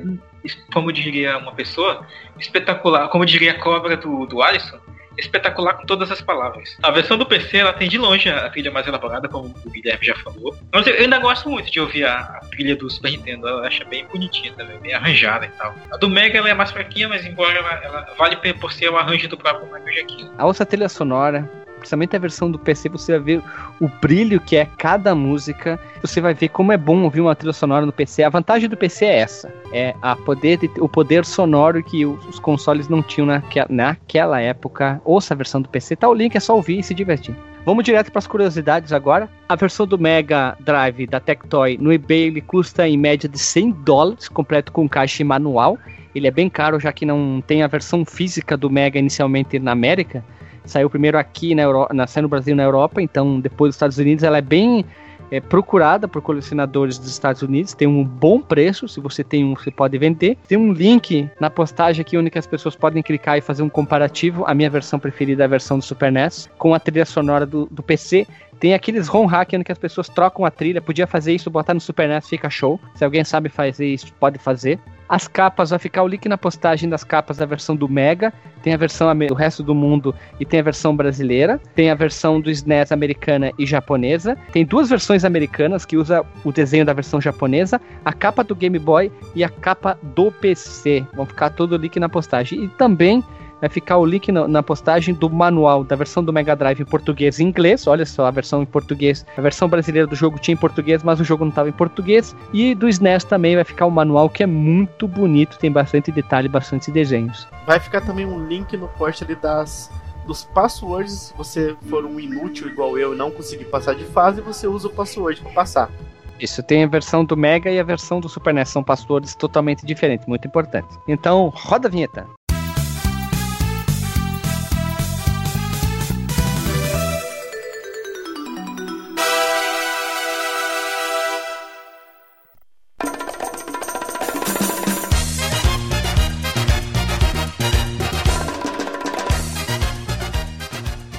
como diria uma pessoa, espetacular. Como diria a cobra do, do Alisson, espetacular com todas as palavras. A versão do PC, ela tem de longe a trilha mais elaborada, como o Guilherme já falou. Mas eu ainda gosto muito de ouvir a, a trilha do Super Nintendo, eu acho bem bonitinha também, bem arranjada e tal. A do Mega, ela é mais fraquinha, mas embora ela, ela vale por ser o arranjo do próprio Michael Giacchino.
A ouça trilha sonora, principalmente a versão do PC, você vai ver o brilho que é cada música. Você vai ver como é bom ouvir uma trilha sonora no PC. A vantagem do PC é essa: é a poder, o poder sonoro que os consoles não tinham naquela, naquela época. Ouça a versão do PC, tá o link, é só ouvir e se divertir. Vamos direto para as curiosidades agora. A versão do Mega Drive da Tectoy no eBay ele custa em média de 100 dólares, completo com caixa e manual. Ele é bem caro, já que não tem a versão física do Mega inicialmente na América. Saiu primeiro aqui na, Euro... na saiu no Brasil na Europa, então depois dos Estados Unidos ela é bem é, procurada por colecionadores dos Estados Unidos, tem um bom preço, se você tem um, você pode vender. Tem um link na postagem aqui onde as pessoas podem clicar e fazer um comparativo. A minha versão preferida é a versão do Super NES, com a trilha sonora do, do PC. Tem aqueles ROM hack onde as pessoas trocam a trilha. Podia fazer isso, botar no Super NES, fica show. Se alguém sabe fazer isso, pode fazer. As capas, vai ficar o link na postagem das capas da versão do Mega. Tem a versão do resto do mundo e tem a versão brasileira. Tem a versão do SNES americana e japonesa. Tem duas versões americanas que usa o desenho da versão japonesa, a capa do Game Boy e a capa do PC. Vão ficar todo o link na postagem. E também vai ficar o link na, na, postagem do manual da versão do Mega Drive em português e inglês. Olha só, a versão em português, a versão brasileira do jogo tinha em português, mas o jogo não estava em português. E do SNES também vai ficar o manual que é muito bonito, tem bastante detalhe, bastante desenhos.
Vai ficar também um link no post ali das dos passwords, se você for um inútil igual eu e não conseguir passar de fase, você usa o password para passar.
Isso, tem a versão do Mega e a versão do Super NES, são passwords totalmente diferentes, muito importante. Então, roda a vinheta.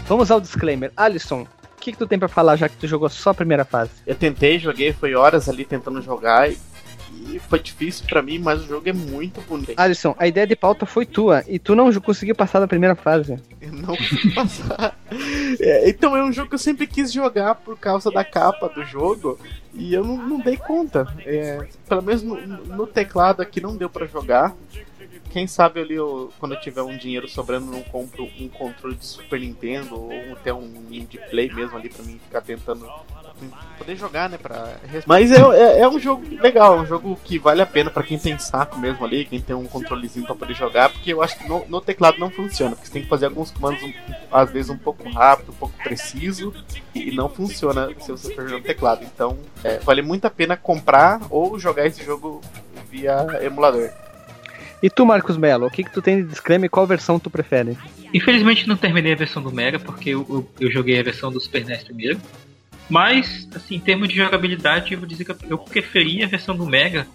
Vamos ao disclaimer. Alisson, o que, que tu tem para falar já que tu jogou só a primeira fase?
Eu tentei, joguei, foi horas ali tentando jogar e, foi difícil para mim, mas o jogo é muito bonito.
Alisson, a ideia de pauta foi tua e tu não conseguiu passar da primeira fase.
Eu não consegui passar. É, então é um jogo que eu sempre quis jogar por causa da capa do jogo e eu não, não dei conta. É, pelo menos no, no teclado aqui não deu para jogar quem sabe ali eu, quando eu tiver um dinheiro sobrando, não compro um controle de Super Nintendo ou até um indie play mesmo ali pra mim ficar tentando poder jogar, né? Pra... Mas é, é, é, um jogo legal, é um jogo que vale a pena para quem tem saco mesmo ali, quem tem um controlezinho pra poder jogar, porque eu acho que no, no teclado não funciona, porque você tem que fazer alguns comandos um, às vezes um pouco rápido, um pouco preciso, e não funciona se você for jogando teclado. Então, é, vale muito a pena comprar ou jogar esse jogo via emulador.
E tu, Marcos Mello, o que, que tu tem de disclaimer e qual versão tu prefere?
Infelizmente não terminei a versão do Mega, porque eu, eu, eu joguei a versão do Super NES primeiro. Mas, assim, em termos de jogabilidade, eu vou dizer que eu preferi a versão do Mega,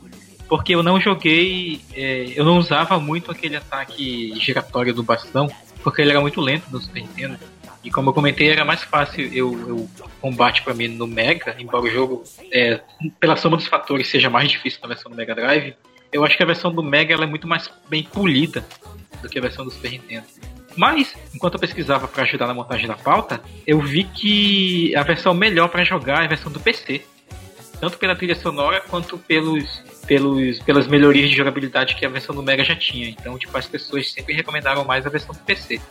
porque eu não joguei, é, eu não usava muito aquele ataque giratório do bastão, porque ele era muito lento no Super Nintendo. E como eu comentei, era mais fácil eu, eu combate para mim no Mega, embora o jogo, é, pela soma dos fatores, seja mais difícil na versão do Mega Drive eu acho que a versão do Mega é muito mais bem polida do que a versão do Super Nintendo. Mas, enquanto eu pesquisava para ajudar na montagem da pauta, eu vi que a versão melhor para jogar é a versão do PC. Tanto pela trilha sonora quanto pelos, pelos, pelas melhorias de jogabilidade que a versão do Mega já tinha. Então, tipo, as pessoas sempre recomendaram mais a versão do PC.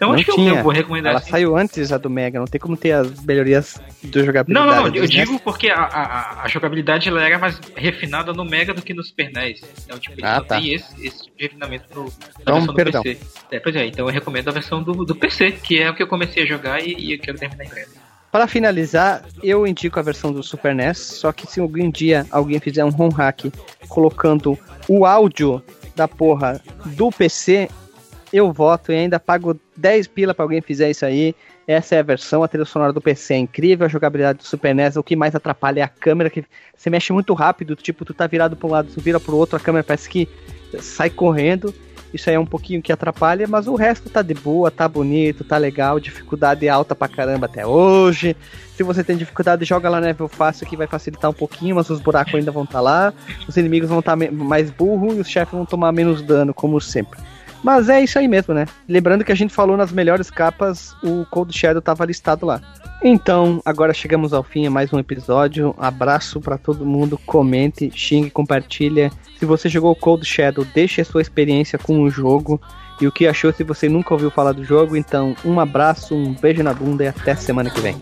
Então
não
acho que
tinha.
eu, vou recomendar.
Ela
assim.
saiu antes a do Mega, não tem como ter as melhorias do jogabilidade.
Não, não, não eu digo porque a, a, a, jogabilidade ela era mais refinada no Mega do que no Super NES. Então, tipo, ele
ah, tá.
tem esse, esse tipo de refinamento no, na
então,
versão
perdão.
do PC. É, pois é, então eu recomendo a versão do, do PC, que é o que eu comecei a jogar e, e eu quero terminar em breve.
Para finalizar, eu indico a versão do Super NES, só que se algum dia alguém fizer um ROM hack colocando o áudio da porra do PC, eu voto e ainda pago 10 pila para alguém fizer isso aí. Essa é a versão, a trilha sonora do PC é incrível, a jogabilidade do Super NES, o que mais atrapalha é a câmera, que você mexe muito rápido, tipo, tu tá virado para um lado, tu vira pro outro, a câmera parece que sai correndo. Isso aí é um pouquinho que atrapalha, mas o resto tá de boa, tá bonito, tá legal, dificuldade alta pra caramba até hoje. Se você tem dificuldade, joga lá no level fácil que vai facilitar um pouquinho, mas os buracos ainda vão estar tá lá, os inimigos vão estar tá mais burros e os chefes vão tomar menos dano, como sempre. Mas é isso aí mesmo, né? Lembrando que a gente falou nas melhores capas, o Cold Shadow tava listado lá. Então, agora chegamos ao fim de mais um episódio. Abraço pra todo mundo, comente, xingue, compartilha. Se você jogou Cold Shadow, deixe a sua experiência com o jogo e o que achou se você nunca ouviu falar do jogo. Então, um abraço, um beijo na bunda e até semana que vem.